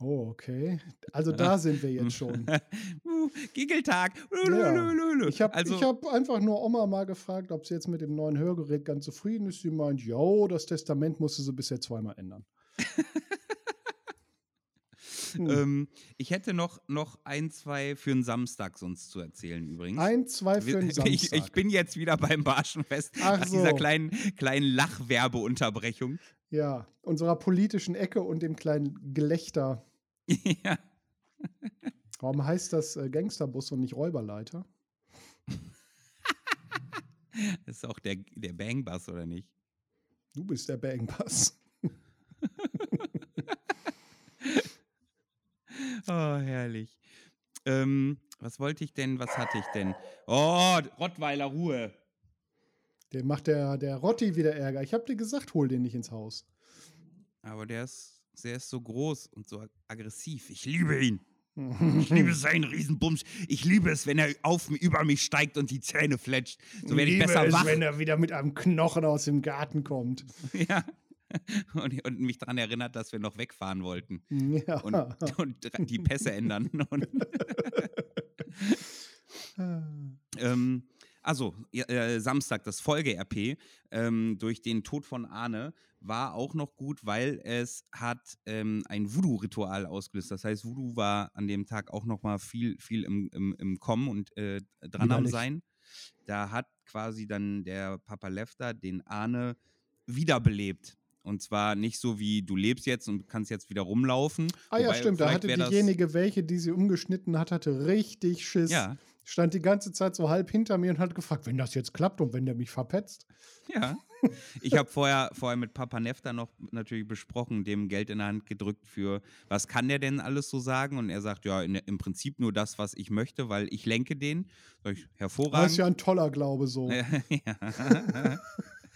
Oh, okay. Also da sind wir jetzt schon. uh, Giggeltag. Ja. Ich habe also, hab einfach nur Oma mal gefragt, ob sie jetzt mit dem neuen Hörgerät ganz zufrieden ist. Sie meint, ja, das Testament musste sie bisher zweimal ändern. hm. ähm, ich hätte noch, noch ein, zwei für einen Samstag sonst zu erzählen übrigens. Ein, zwei für einen Samstag. Ich, ich bin jetzt wieder beim Barschenfest Ach nach so. dieser kleinen, kleinen Lachwerbeunterbrechung. Ja, unserer politischen Ecke und dem kleinen Gelächter ja. Warum heißt das äh, Gangsterbus und nicht Räuberleiter? das ist auch der, der Bangbus, oder nicht? Du bist der Bangbus. oh, herrlich. Ähm, was wollte ich denn? Was hatte ich denn? Oh, Rottweiler Ruhe. Der macht der, der Rotti wieder Ärger. Ich hab dir gesagt, hol den nicht ins Haus. Aber der ist er ist so groß und so aggressiv. Ich liebe ihn. Ich liebe seinen Riesenbums. Ich liebe es, wenn er auf über mich steigt und die Zähne fletscht. So werde ich besser es, wach. wenn er wieder mit einem Knochen aus dem Garten kommt. Ja. Und, und mich daran erinnert, dass wir noch wegfahren wollten. Ja. Und, und die Pässe ändern. ähm, also, äh, Samstag, das Folge-RP ähm, durch den Tod von Arne war auch noch gut, weil es hat ähm, ein Voodoo-Ritual ausgelöst. Das heißt, Voodoo war an dem Tag auch noch mal viel, viel im, im, im Kommen und äh, dran am Sein. Da hat quasi dann der Papa Lefter den Arne wiederbelebt. Und zwar nicht so wie du lebst jetzt und kannst jetzt wieder rumlaufen. Ah ja, Wobei, stimmt. Da hatte diejenige, welche, die sie umgeschnitten hat, hatte richtig Schiss. Ja, Stand die ganze Zeit so halb hinter mir und hat gefragt, wenn das jetzt klappt und wenn der mich verpetzt. ja. Ich habe vorher, vorher mit Papa Nefta noch natürlich besprochen, dem Geld in der Hand gedrückt für, was kann der denn alles so sagen? Und er sagt, ja, in, im Prinzip nur das, was ich möchte, weil ich lenke den. Sag ich, Das hervorragend. ist ja ein toller Glaube so. ja.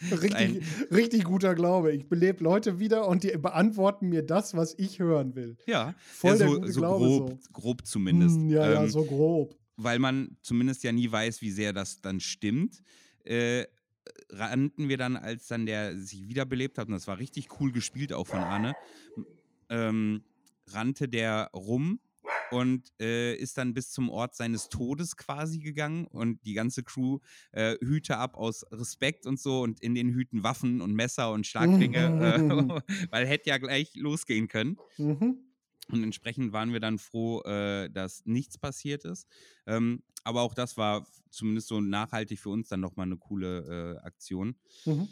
Richtig, richtig guter Glaube. Ich belebe Leute wieder und die beantworten mir das, was ich hören will. ja. Voll ja, der so, gute so Glaube grob, so. grob zumindest. Hm, ja, ja, Ähm, so grob. Weil man zumindest ja nie weiß, wie sehr das dann stimmt, äh, rannten wir dann, als dann der sich wiederbelebt hat, und das war richtig cool gespielt auch von Arne, ähm, rannte der rum und äh, ist dann bis zum Ort seines Todes quasi gegangen und die ganze Crew äh, Hüte ab aus Respekt und so und in den Hüten Waffen und Messer und Schlagringe, äh, weil hätte ja gleich losgehen können. Mhm. Und entsprechend waren wir dann froh, äh, dass nichts passiert ist. Ähm, aber auch das war zumindest so nachhaltig für uns dann nochmal eine coole äh, Aktion. Mhm.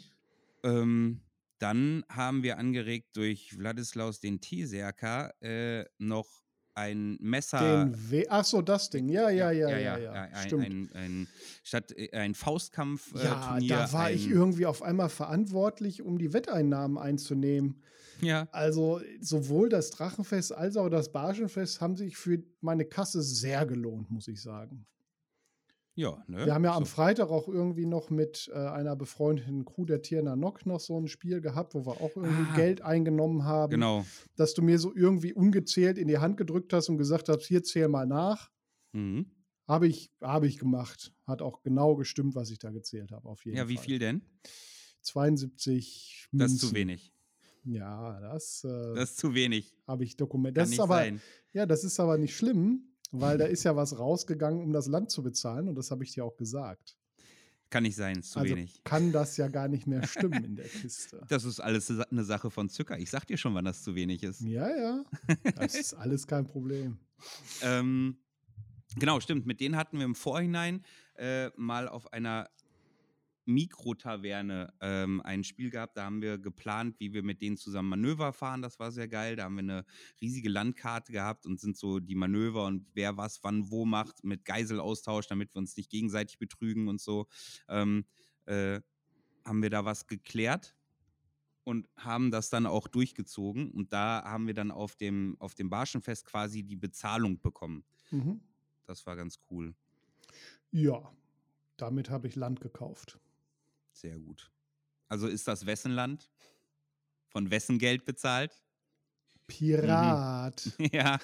Ähm, dann haben wir angeregt durch Wladislaus den T-Serker äh, noch ein Messer. Den We Ach so, das Ding. Ja, ja, ja, ja, ja. Ein, Stimmt. ein, ein, statt äh, ein Faustkampf äh, ja, Turnier. da war ich irgendwie auf einmal verantwortlich, um die Wetteinnahmen einzunehmen. Ja, Also sowohl das Drachenfest als auch das Barschenfest haben sich für meine Kasse sehr gelohnt, muss ich sagen. Ja, ne? Wir haben ja am So. Freitag auch irgendwie noch mit äh, einer befreundeten Crew der Tierna Nock noch so ein Spiel gehabt, wo wir auch irgendwie Ah. Geld eingenommen haben. Genau. Dass du mir so irgendwie ungezählt in die Hand gedrückt hast und gesagt hast, hier zähl mal nach. Mhm. Habe ich, habe ich gemacht. Hat auch genau gestimmt, was ich da gezählt habe, auf jeden Ja, wie Fall. viel denn? 72 Das ist Münzen. zu wenig. Ja, das, äh, Das ist zu wenig. habe ich dokumentiert. Kann Das ist nicht aber, sein. ja, das ist aber nicht schlimm, weil da ist ja was rausgegangen, um das Land zu bezahlen und das habe ich dir auch gesagt. Kann nicht sein, ist zu also wenig. kann das ja gar nicht mehr stimmen in der Kiste. Das ist alles eine Sache von Zucker. Ich sag dir schon, wann das zu wenig ist. Ja, ja, das ist alles kein Problem. Ähm, genau, stimmt. Mit denen hatten wir im Vorhinein äh, mal auf einer Mikrotaverne ähm, ein Spiel gehabt. Da haben wir geplant, wie wir mit denen zusammen Manöver fahren. Das war sehr geil. Da haben wir eine riesige Landkarte gehabt und sind so die Manöver und wer was wann wo macht mit Geiselaustausch, damit wir uns nicht gegenseitig betrügen und so. Ähm, äh, haben wir da was geklärt und haben das dann auch durchgezogen. Und da haben wir dann auf dem, auf dem Barschenfest quasi die Bezahlung bekommen. Mhm. Das war ganz cool. Ja, damit habe ich Land gekauft. Sehr gut. Also ist das wessen Land? Von wessen Geld bezahlt? Pirat. ja.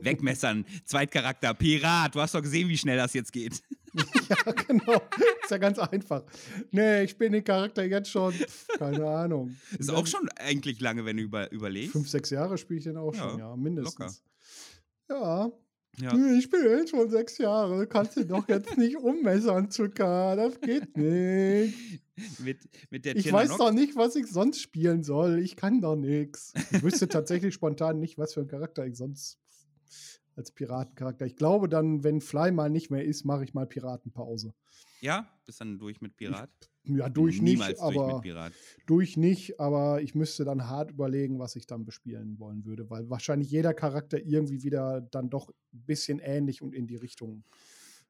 Wegmessern. Zweitcharakter. Pirat. Du hast doch gesehen, wie schnell das jetzt geht. ja, genau. Ist ja ganz einfach. Nee, ich bin den Charakter jetzt schon, keine Ahnung. Ist auch schon eigentlich lange, wenn du über, überlegst. Fünf, sechs Jahre spiele ich den auch schon, ja, mindestens. Ja, Ja. ich bin jetzt schon sechs Jahre. Kannst du doch jetzt nicht ummessern, Zucker. Das geht nicht. Mit, mit der Ich weiß Nock- doch nicht, was ich sonst spielen soll. Ich kann doch nichts. Ich wüsste tatsächlich spontan nicht, was für ein Charakter ich sonst als Piratencharakter. Ich glaube dann, wenn Fly mal nicht mehr ist, mache ich mal Piratenpause. Ja, bist dann durch mit Pirat? Ja, durch Niemals nicht, durch aber mit Pirat. durch nicht, aber ich müsste dann hart überlegen, was ich dann bespielen wollen würde, weil wahrscheinlich jeder Charakter irgendwie wieder dann doch ein bisschen ähnlich und in die Richtung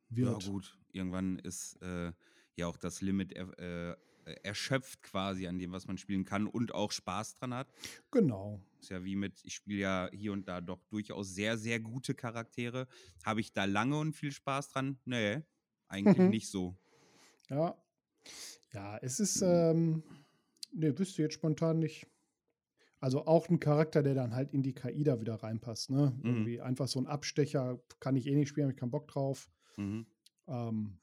wird. Ja, gut. Irgendwann ist äh, ja auch das Limit äh, erschöpft quasi an dem, was man spielen kann und auch Spaß dran hat. Genau. Ist ja wie mit, ich spiele ja hier und da doch durchaus sehr, sehr gute Charaktere. Habe ich da lange und viel Spaß dran? Nee, eigentlich Mhm. nicht so. Ja. Ja, es ist, ähm, ne, wüsste jetzt spontan nicht. Also auch ein Charakter, der dann halt in die KI da wieder reinpasst, ne? Mhm. Irgendwie einfach so ein Abstecher kann ich eh nicht spielen, habe ich keinen Bock drauf. Mhm. Ähm,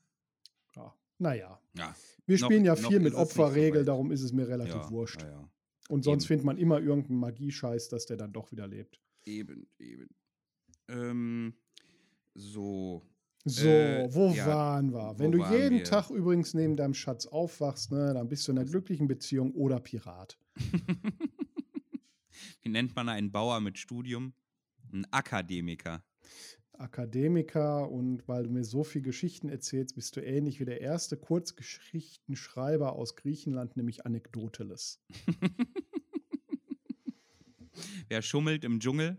ja, naja. Ja, Wir Noch- spielen ja noch viel ist mit Opferregel, darum ist es mir relativ ja, wurscht. Ja, ja. Und sonst Eben. findet man immer irgendeinen Magiescheiß, dass der dann doch wieder lebt. Eben, eben. Ähm, so. So, Äh, wo ja, waren wir? Wenn du jeden wir? Tag übrigens neben deinem Schatz aufwachst, ne, dann bist du in einer glücklichen Beziehung oder Pirat. Wie nennt man einen Bauer mit Studium? Ein Akademiker. Akademiker und weil du mir so viel Geschichten erzählst, bist du ähnlich wie der erste Kurzgeschichtenschreiber aus Griechenland, nämlich Anekdoteles. Wer schummelt im Dschungel?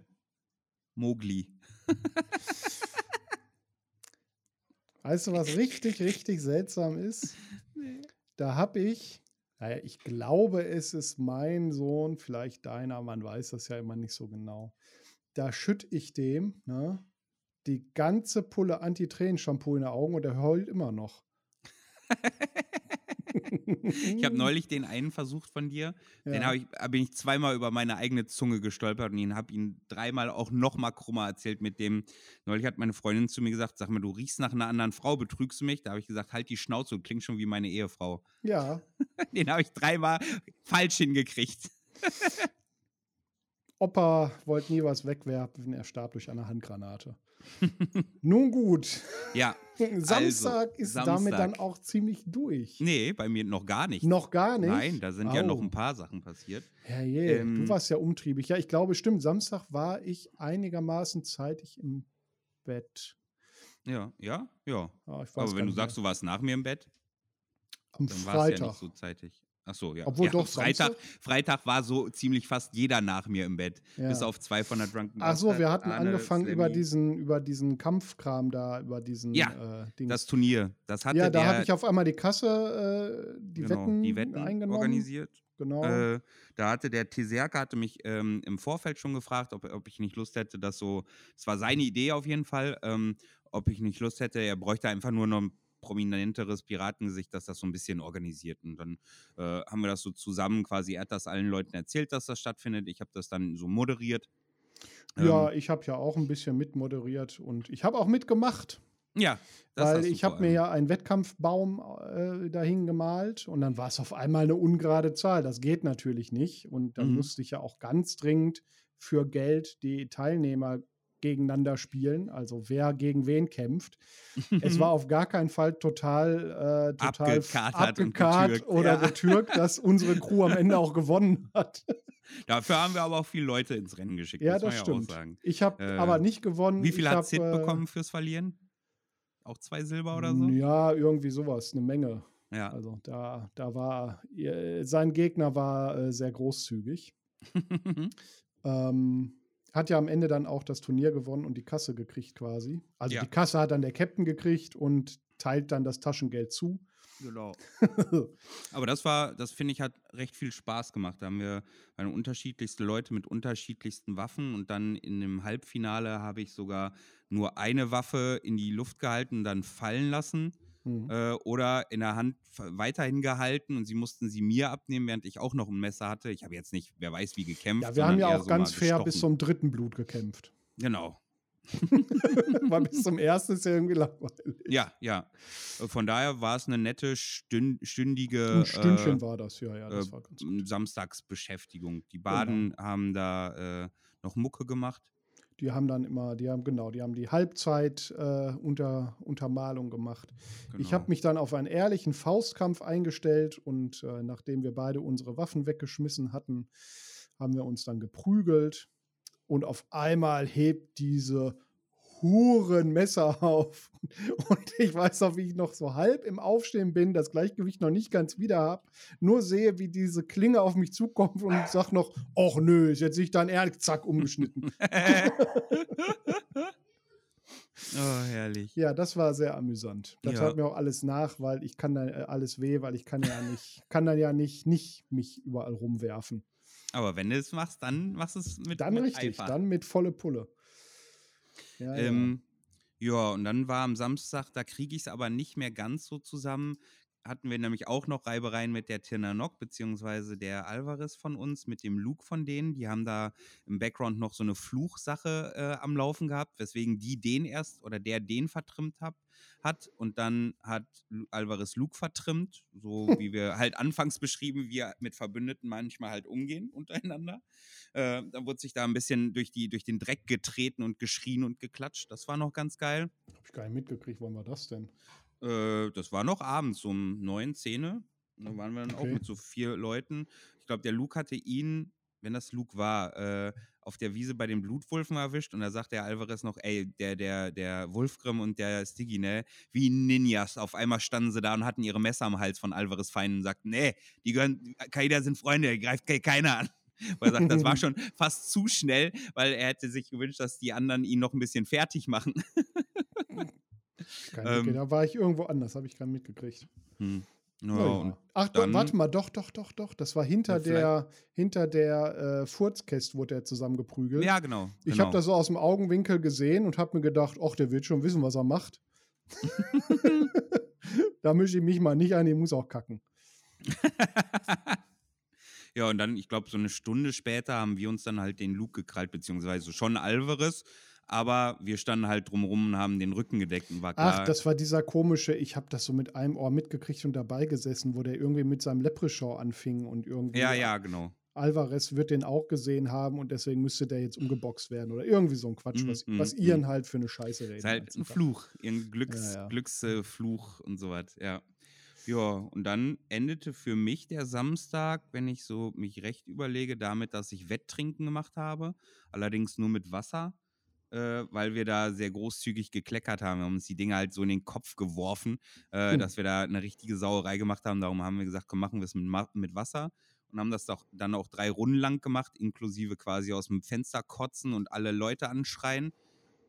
Mogli. Weißt du, was richtig, richtig seltsam ist? Nee. Da habe ich, naja, ich glaube, es ist mein Sohn, vielleicht deiner, man weiß das ja immer nicht so genau. Da schütte ich dem ne, die ganze Pulle Anti-Tränen-Shampoo in die Augen und er heult immer noch. Ich habe neulich den einen versucht von dir. Den Ja. hab ich, hab bin ich zweimal über meine eigene Zunge gestolpert und ihn habe ihn dreimal auch nochmal krummer erzählt mit dem. Neulich hat meine Freundin zu mir gesagt: Sag mal, du riechst nach einer anderen Frau, betrügst du mich? Da habe ich gesagt: Halt die Schnauze, du klingst schon wie meine Ehefrau. Ja, Den habe ich dreimal falsch hingekriegt. Opa wollte nie was wegwerfen, er starb durch eine Handgranate. Nun gut, Ja, Samstag ist damit Also, Samstag. dann auch ziemlich durch. nee, bei mir noch gar nicht. Noch gar nicht? Nein, da sind ja noch ein paar Sachen passiert. Herrje, Ähm, du warst ja umtriebig. Ja, ich glaube, stimmt. Samstag war ich einigermaßen zeitig im Bett. Ja, ja, ja. Ja, Aber wenn du nicht sagst, du warst nach mir im Bett, mehr. am dann war es ja nicht so zeitig. Ach so, ja. Obwohl ja, doch Freitag, Samstag? Freitag war so ziemlich fast jeder nach mir im Bett. Ja. Bis auf zwei von der Drunken Ach so, wir hatten Arne, angefangen über Slammy. diesen, über diesen Kampfkram da, über diesen Ja, äh. Das Turnier, das hatte ja, da habe ich auf einmal die Kasse, äh, die, genau, Wetten die Wetten eingenommen. organisiert. Genau. Äh, da hatte der Teserka hatte mich ähm, im Vorfeld schon gefragt, ob, ob ich nicht Lust hätte, dass so, es war seine Idee auf jeden Fall, ähm, ob ich nicht Lust hätte, er bräuchte einfach nur noch ein prominenteres Piratengesicht, dass das so ein bisschen organisiert. Und dann äh, haben wir das so zusammen quasi, er hat das allen Leuten erzählt, dass das stattfindet. Ich habe das dann so moderiert. ja, Ähm, ich habe ja auch ein bisschen mitmoderiert und ich habe auch mitgemacht. ja, das weil ich habe mir ja einen Wettkampfbaum äh, dahin gemalt und dann war es auf einmal eine ungerade Zahl. Das geht natürlich nicht. Und dann Mhm. musste ich ja auch ganz dringend für Geld die Teilnehmer gegeneinander spielen, also wer gegen wen kämpft. es war auf gar keinen Fall total, äh, total und abgekarrt getürkt, oder ja. getürkt, dass unsere Crew am Ende auch gewonnen hat. Dafür haben wir aber auch viele Leute ins Rennen geschickt, ja, das ja stimmt. sagen. Ich habe Äh, aber nicht gewonnen. Wie viel hat Sid äh, bekommen fürs Verlieren? Auch zwei Silber oder so? Ja, irgendwie sowas, eine Menge. Ja. Also da, da war, sein Gegner war äh, sehr großzügig. Ähm, hat ja am Ende dann auch das Turnier gewonnen und die Kasse gekriegt quasi. Also Ja. die Kasse hat dann der Captain gekriegt und teilt dann das Taschengeld zu. Genau. Aber das war, das finde ich, hat recht viel Spaß gemacht. Da haben wir waren unterschiedlichste Leute mit unterschiedlichsten Waffen und dann in dem Halbfinale habe ich sogar nur eine Waffe in die Luft gehalten und dann fallen lassen Hm. äh, oder in der Hand weiterhin gehalten und sie mussten sie mir abnehmen, während ich auch noch ein Messer hatte. Ich habe jetzt nicht, wer weiß wie gekämpft. Ja, wir haben ja auch so ganz fair bis zum dritten Blut gekämpft. Genau. Weil bis zum ersten ist ja irgendwie langweilig. Ja, ja. Äh, Von daher war es eine nette stün stündige Ein Stündchen äh, war das, ja, ja, das äh, war ganz m- Samstagsbeschäftigung. Die Baden haben da äh, noch Mucke gemacht. Die haben dann immer, die haben, genau, die haben die Halbzeit äh, unter, Untermalung gemacht. Ich Genau. habe mich dann auf einen ehrlichen Faustkampf eingestellt und äh, nachdem wir beide unsere Waffen weggeschmissen hatten, haben wir uns dann geprügelt und auf einmal hebt diese Hurenmesser auf. Und ich weiß noch, wie ich noch so halb im Aufstehen bin, das Gleichgewicht noch nicht ganz wieder habe, nur sehe, wie diese Klinge auf mich zukommt und sag noch, ach nö, ist jetzt nicht dein Ernst, zack, umgeschnitten. oh, herrlich. Ja, das war sehr amüsant. Das Ja. tat mir auch alles nach, weil ich kann dann äh, alles weh, weil ich kann ja nicht, kann dann ja nicht, nicht mich überall rumwerfen. Aber wenn du es machst, dann machst du es mit, Dann mit richtig, Eifer. dann mit volle Pulle. Ja, Ähm, ja, und dann war am Samstag, da kriege ich es aber nicht mehr ganz so zusammen. Hatten wir nämlich auch noch Reibereien mit der Tirna Nock, beziehungsweise der Alvarez von uns, mit dem Luke von denen. Die haben da im Background noch so eine Fluchsache äh, am Laufen gehabt, weswegen die den erst oder der den vertrimmt hab, hat. Und dann hat Alvarez Luke vertrimmt, so wie wir halt anfangs beschrieben, wie wir mit Verbündeten manchmal halt umgehen untereinander. Äh, dann wurde sich da ein bisschen durch, die, durch den Dreck getreten und geschrien und geklatscht. Das war noch ganz geil. Hab ich gar nicht mitgekriegt, wann war das denn? Äh, das war noch abends um neun, zehn. Da waren wir dann auch Okay. mit so vier Leuten. Ich glaube, der Luke hatte ihn, wenn das Luke war, äh, auf der Wiese bei den Blutwulfen erwischt und da sagt der Alvarez noch, ey, der, der, der Wolfgrim und der Stiggy, ne, wie Ninjas. Auf einmal standen sie da und hatten ihre Messer am Hals von Alvarez Feinden und sagten, nee, die gehören, Kaida sind Freunde, greift ke- keiner an. Weil er sagt, das war schon fast zu schnell, weil er hätte sich gewünscht, dass die anderen ihn noch ein bisschen fertig machen. Ähm, da war ich irgendwo anders, habe ich nicht mitgekriegt. Hm. Ja, ja. Ach, dann, warte mal, doch, doch, doch, doch. Das war hinter der, hinter der äh, Furzkäste wurde er zusammengeprügelt. Ja, genau. Ich genau. habe das so aus dem Augenwinkel gesehen und habe mir gedacht, ach, der wird schon wissen, was er macht. da mische ich mich mal nicht ein, ich muss auch kacken. ja, und dann, ich glaube, so eine Stunde später haben wir uns dann halt den Luke gekrallt, beziehungsweise schon Alvarez aber wir standen halt drumherum und haben den Rücken gedeckt und war klar. Ach, das war dieser komische, ich habe das so mit einem Ohr mitgekriegt und dabei gesessen, wo der irgendwie mit seinem Lepreschau anfing und irgendwie. Ja, ja, genau. Alvarez wird den auch gesehen haben und deswegen müsste der jetzt umgeboxt werden oder irgendwie so ein Quatsch, was, mm, was mm, Ian halt für eine Scheiße reden. Ist halt ein Fluch, ihren Glücks, ja, ja. Glücksfluch und so was, ja. Ja, und dann endete für mich der Samstag, wenn ich so mich recht überlege, damit, dass ich Wetttrinken gemacht habe, allerdings nur mit Wasser äh, weil wir da sehr großzügig gekleckert haben. Wir haben uns die Dinge halt so in den Kopf geworfen, äh, mhm. dass wir da eine richtige Sauerei gemacht haben. Darum haben wir gesagt, komm, machen wir es mit, mit Wasser und haben das doch dann auch drei Runden lang gemacht, inklusive quasi aus dem Fenster kotzen und alle Leute anschreien.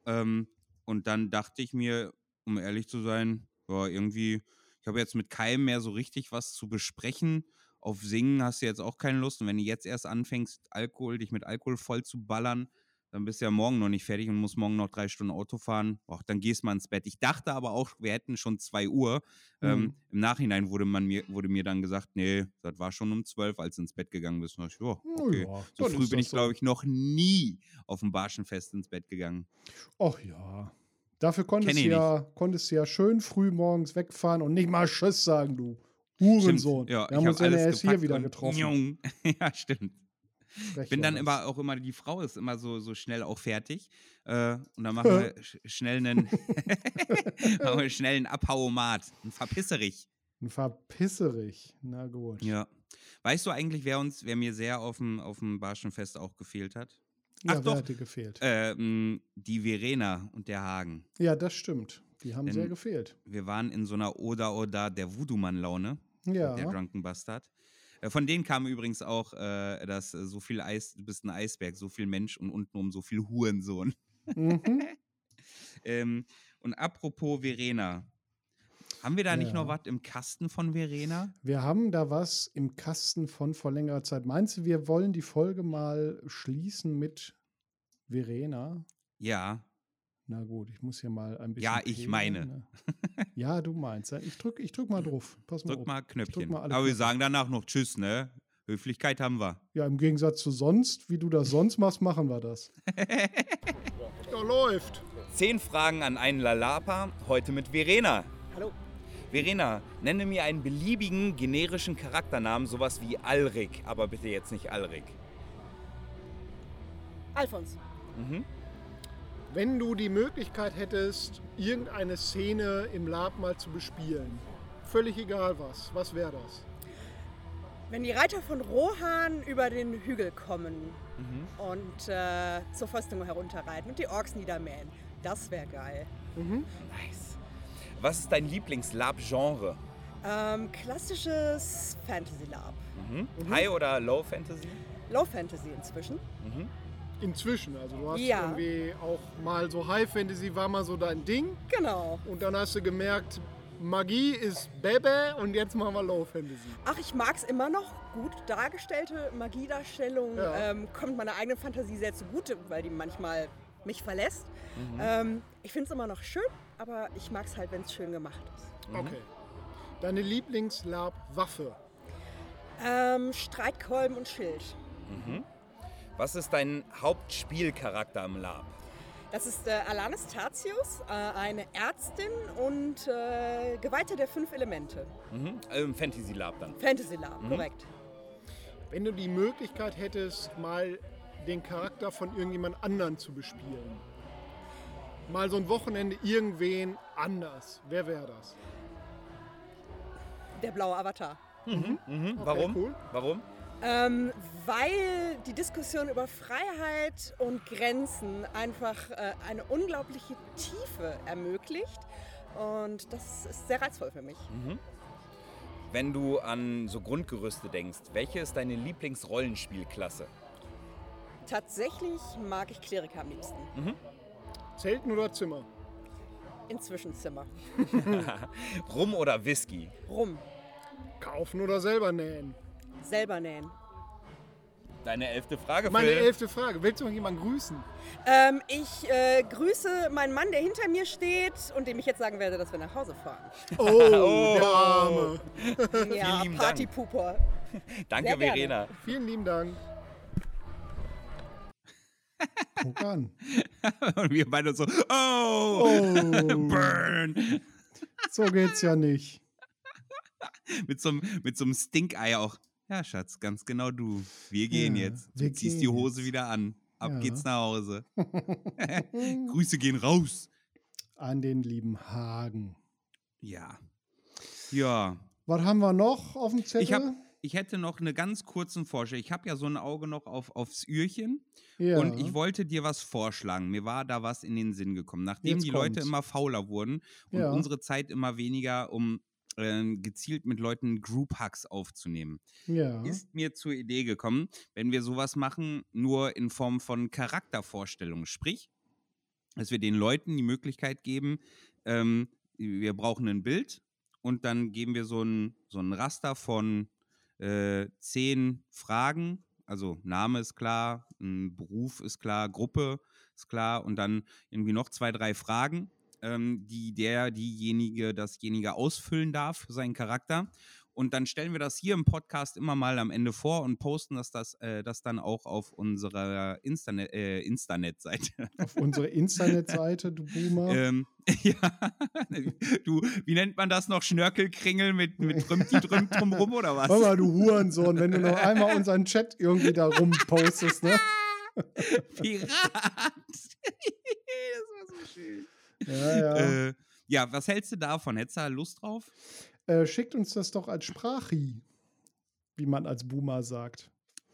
Ähm, und dann dachte ich mir, um ehrlich zu sein, ja, irgendwie, ich habe jetzt mit keinem mehr so richtig was zu besprechen. Auf Singen hast du jetzt auch keine Lust. Und wenn du jetzt erst anfängst, Alkohol, dich mit Alkohol voll zu ballern, dann bist du ja morgen noch nicht fertig und musst morgen noch drei Stunden Auto fahren. Och, dann gehst du mal ins Bett. Ich dachte aber auch, wir hätten schon zwei Uhr. Ähm, mhm. Ähm, Im Nachhinein wurde, man mir, wurde mir dann gesagt, nee, das war schon um zwölf, als du ins Bett gegangen bist. Ich, oh, okay. Ja, so früh bin ich, so. glaube ich, noch nie auf dem Barschenfest ins Bett gegangen. Ach ja. Dafür konntest du ja, konntest ja schön früh morgens wegfahren und nicht mal Tschüss sagen, du Hurensohn. Ja, wir haben uns ja erst hier wieder getroffen. ja, stimmt. Ich bin dann immer auch immer, die Frau ist immer so, so schnell auch fertig. Äh, und dann machen wir schnell einen, machen wir schnell einen Abhauomat. Ein Verpisserich. Ein Verpisserich. Na gut. Ja. Weißt du eigentlich, wer uns, wer mir sehr auf dem, auf dem Barschenfest auch gefehlt hat? Ach ja, doch, hat gefehlt? Ähm, die Verena und der Hagen. Ja, das stimmt. Die haben Denn sehr gefehlt. Wir waren in so einer Oda Oda der Voodoo-Mann-Laune. Ja. Der Drunken Bastard. Äh, von denen kam übrigens auch, äh, dass äh, so viel Eis, du bist ein Eisberg, so viel Mensch und untenrum so viel Hurensohn. Mhm. ähm, und apropos Verena, haben wir da ja. nicht noch was im Kasten von Verena? Wir haben da was im Kasten von vor längerer Zeit. Meinst du, wir wollen die Folge mal schließen mit Verena? Ja. Na gut, ich muss hier mal ein bisschen. Ja, ich kriegen, meine. Ne? Ja, du meinst. Ich drück, ich drück mal drauf. Pass mal drück mal Knöpfchen. Mal Aber wir sagen danach noch Tschüss, ne? Höflichkeit haben wir. Ja, im Gegensatz zu sonst, wie du das sonst machst, machen wir das. ja, läuft. Zehn Fragen an einen Lalapa, heute mit Verena. Hallo. Verena, nenne mir einen beliebigen generischen Charakternamen, sowas wie Alrik, aber bitte jetzt nicht Alrik. Alfons. Mhm. Wenn du die Möglichkeit hättest, irgendeine Szene im Lab mal zu bespielen, völlig egal was, was wäre das? Wenn die Reiter von Rohan über den Hügel kommen mhm. und äh, zur Festung herunterreiten und die Orks niedermähen, das wäre geil. Mhm. Nice. Was ist dein Lieblings-Lab-Genre? Ähm, klassisches Fantasy-Lab. Mhm. mhm. High oder Low Fantasy? Low Fantasy inzwischen. Mhm inzwischen. Also du hast ja. irgendwie auch mal so High Fantasy war mal so dein Ding. Genau. Und dann hast du gemerkt, Magie ist Bebe und jetzt machen wir Low Fantasy. Ach, ich mag es immer noch. Gut dargestellte Magiedarstellung ja. ähm, kommt meiner eigenen Fantasie sehr zugute, weil die manchmal mich verlässt. Mhm. Ähm, ich finde es immer noch schön, aber ich mag es halt, wenn es schön gemacht ist. Mhm. Okay. Deine Lieblingslab-Waffe? Ähm, Streitkolben und Schild. Mhm. Was ist dein Hauptspielcharakter im Lab? Das ist äh, Alanis Tatius, äh, eine Ärztin und äh, Geweihte der fünf Elemente. Mhm. Im Fantasy Lab dann. Fantasy Lab, mhm. korrekt. Wenn du die Möglichkeit hättest, mal den Charakter von irgendjemand anderen zu bespielen, mal so ein Wochenende irgendwen anders, wer wäre das? Der blaue Avatar. Mhm. Mhm. Okay, Warum? Cool. Warum? Ähm, weil die Diskussion über Freiheit und Grenzen einfach äh, eine unglaubliche Tiefe ermöglicht. Und das ist sehr reizvoll für mich. Mhm. Wenn du an so Grundgerüste denkst, welche ist deine Lieblingsrollenspielklasse? Tatsächlich mag ich Kleriker am liebsten. Mhm. Zelten oder Zimmer? Inzwischen Zimmer. Rum oder Whisky? Rum. Kaufen oder selber nähen? Selber nähen. Deine elfte Frage, Meine Phil. elfte Frage. Willst du noch jemanden grüßen? Ähm, ich äh, grüße meinen Mann, der hinter mir steht und dem ich jetzt sagen werde, dass wir nach Hause fahren. Oh, der Arme. Ja. Partypuper. Danke, Sehr gerne. Verena. Vielen lieben Dank. Guck an. Und wir beide so, oh, Oh, burn. so geht's ja nicht. Mit so, einem- mit so einem Stinkei auch. Ja, Schatz, ganz genau du. Wir gehen Ja, jetzt. Du ziehst gehen die Hose jetzt. wieder an. Ab Ja. geht's nach Hause. Grüße gehen raus. An den lieben Hagen. Ja. Ja. Was haben wir noch auf dem Zettel? Ich, hab, ich hätte noch eine ganz kurzen Vorstellung. Ich habe ja so ein Auge noch auf, aufs Öhrchen. ja. Und ich wollte dir was vorschlagen. Mir war da was in den Sinn gekommen. Nachdem Jetzt die Leute kommt's. immer fauler wurden und unsere Zeit immer weniger, um äh, gezielt mit Leuten Group-Hacks aufzunehmen, ja. ist mir zur Idee gekommen, wenn wir sowas machen, nur in Form von Charaktervorstellungen. Sprich, dass wir den Leuten die Möglichkeit geben, ähm, wir brauchen ein Bild und dann geben wir so ein, so ein Raster von äh, zehn Fragen. Also Name ist klar, ein Beruf ist klar, Gruppe ist klar und dann irgendwie noch zwei, drei Fragen, ähm, die der, diejenige, dasjenige ausfüllen darf für seinen Charakter. Und dann stellen wir das hier im Podcast immer mal am Ende vor und posten das, das, äh, das dann auch auf unserer Instanet, äh, auf unsere Internetseite, du Boomer. ähm, ja, du, wie nennt man das noch? Schnörkelkringel mit, mit Rümti drüm drumrum oder was? Hör mal, du Hurensohn, wenn du noch einmal unseren Chat irgendwie da rumpostest, ne? Pirat! das war so schön. Ja, ja. Äh, ja, was hältst du davon? Hättest du da Lust drauf? Äh, schickt uns das doch als Sprachi, wie man als Boomer sagt.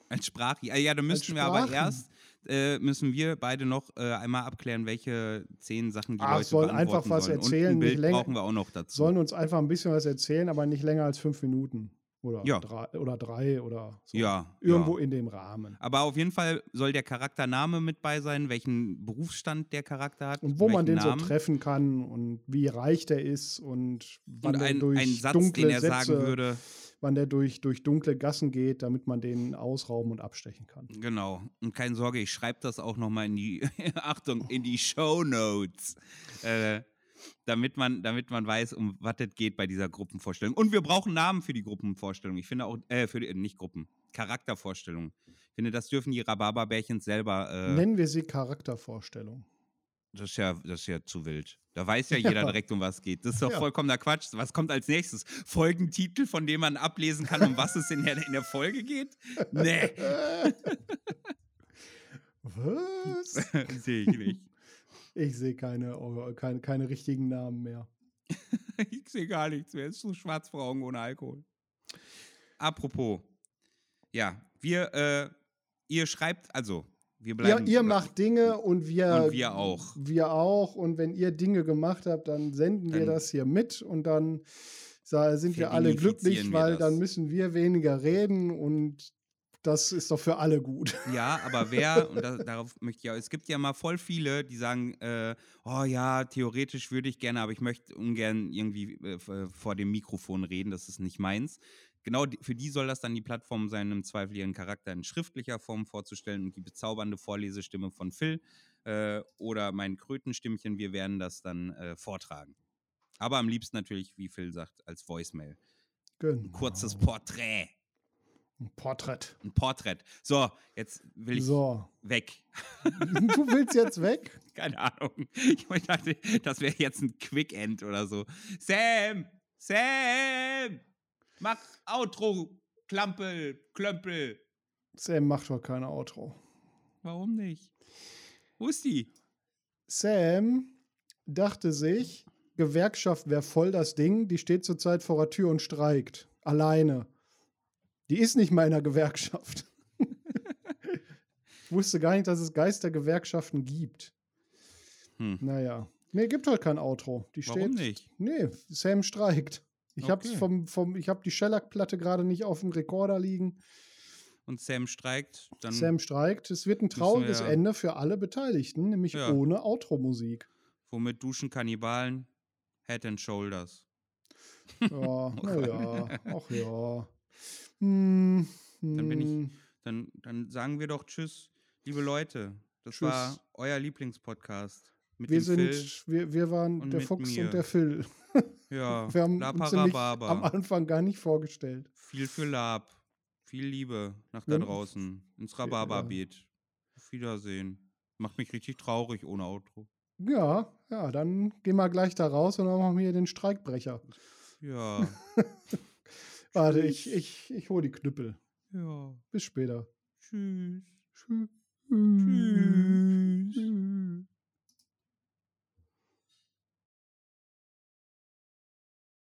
Als Sprache. Ja, dann müssten wir aber erst, äh, müssen wir beide noch äh, einmal abklären, welche zehn Sachen die Ach, Leute sollen einfach was sollen. erzählen, Und ein nicht Bild brauchen wir auch noch dazu. Sollen uns einfach ein bisschen was erzählen, aber nicht länger als fünf Minuten. Oder, Ja. drei, oder drei oder so. ja, Irgendwo ja. in dem Rahmen. Aber auf jeden Fall soll der Charaktername mit bei sein, welchen Berufsstand der Charakter hat. Und wo man den Namen. so treffen kann und wie reich der ist und wann Und ein, durch ein Satz, dunkle den er Sätze, sagen würde. wann der durch, durch dunkle Gassen geht, damit man den ausrauben und abstechen kann. Genau. Und keine Sorge, ich schreibe das auch nochmal in die, Achtung, in die Show Notes. Äh, damit man, damit man weiß, um was es geht bei dieser Gruppenvorstellung. Und wir brauchen Namen für die Gruppenvorstellung. Ich finde auch, äh, für die, nicht Gruppen, Charaktervorstellung. Ich finde, das dürfen die Rhabarberbärchen selber. Äh, Nennen wir sie Charaktervorstellung. das, ist ja, das ist ja zu wild. Da weiß ja jeder Ja. direkt, um was es geht. Das ist doch Ja. vollkommener Quatsch. Was kommt als nächstes? Folgentitel, von dem man ablesen kann, um was es in der, in der Folge geht? Nee, Was? sehe ich nicht. Ich sehe keine, oh, keine, keine richtigen Namen mehr. Ich sehe gar nichts mehr. Es ist so schwarz vor Augen ohne Alkohol. Apropos. Ja, wir, äh, ihr schreibt, also, wir bleiben. ihr macht Dinge und wir, Und wir auch. Wir auch. Und wenn ihr Dinge gemacht habt, dann senden wir Dann- das hier mit und dann sind wir alle glücklich, wir weil dann müssen wir weniger reden und das ist doch für alle gut. Ja, aber wer, und da, darauf möchte ich auch, es gibt ja mal voll viele, die sagen, äh, oh ja, theoretisch würde ich gerne, aber ich möchte ungern irgendwie äh, v- vor dem Mikrofon reden, das ist nicht meins. Genau für die soll das dann die Plattform sein, im Zweifel ihren Charakter in schriftlicher Form vorzustellen und die bezaubernde Vorlesestimme von Phil äh, oder mein Krötenstimmchen, wir werden das dann äh, vortragen. Aber am liebsten natürlich, wie Phil sagt, als Voicemail. Genau. Ein kurzes Porträt. Ein Porträt. Ein Porträt. So, jetzt will ich So. weg. Du willst jetzt weg? Keine Ahnung. Ich dachte, das wäre jetzt ein Quick End oder so. Sam! Sam! Mach Outro, Klampel, Klömpel. Sam macht doch keine Outro. Warum nicht? Wo ist die? Sam dachte sich, Gewerkschaft wäre voll das Ding, die steht zurzeit vor der Tür und streikt. Alleine. Die ist nicht mal in der Gewerkschaft. ich wusste gar nicht, dass es Geistergewerkschaften gibt. Hm. Naja. Nee, gibt halt kein Outro. Die Warum steht. nicht? Nee, Sam streikt. Ich habe Okay. vom, vom, ich habe die Shellac-Platte gerade nicht auf dem Rekorder liegen. Und Sam streikt, dann Sam streikt. Es wird ein trauriges wir- Ende für alle Beteiligten, nämlich Ja. ohne Outro-Musik. womit duschen Kannibalen? Head and Shoulders. Ja, naja, ach ja. Hm, Dann bin ich- hm. Dann, dann sagen wir doch Tschüss, liebe Leute. Das Tschüss. war euer Lieblingspodcast. Mit Wir sind, Phil. wir, wir waren der Fuchs mir. und der Phil. Ja, Wir haben La uns am Anfang gar nicht vorgestellt. Viel für Lab. Viel Liebe nach Ja. da draußen. Ins Rhabarberbeet. Auf Wiedersehen. Macht mich richtig traurig ohne Outro. Ja, ja, dann gehen wir gleich da raus und dann machen wir hier den Streikbrecher. Ja, Warte, ich, ich, ich hole die Knüppel. Ja. Bis später. Tschüss. Tschüss. Tschüss. Tschüss.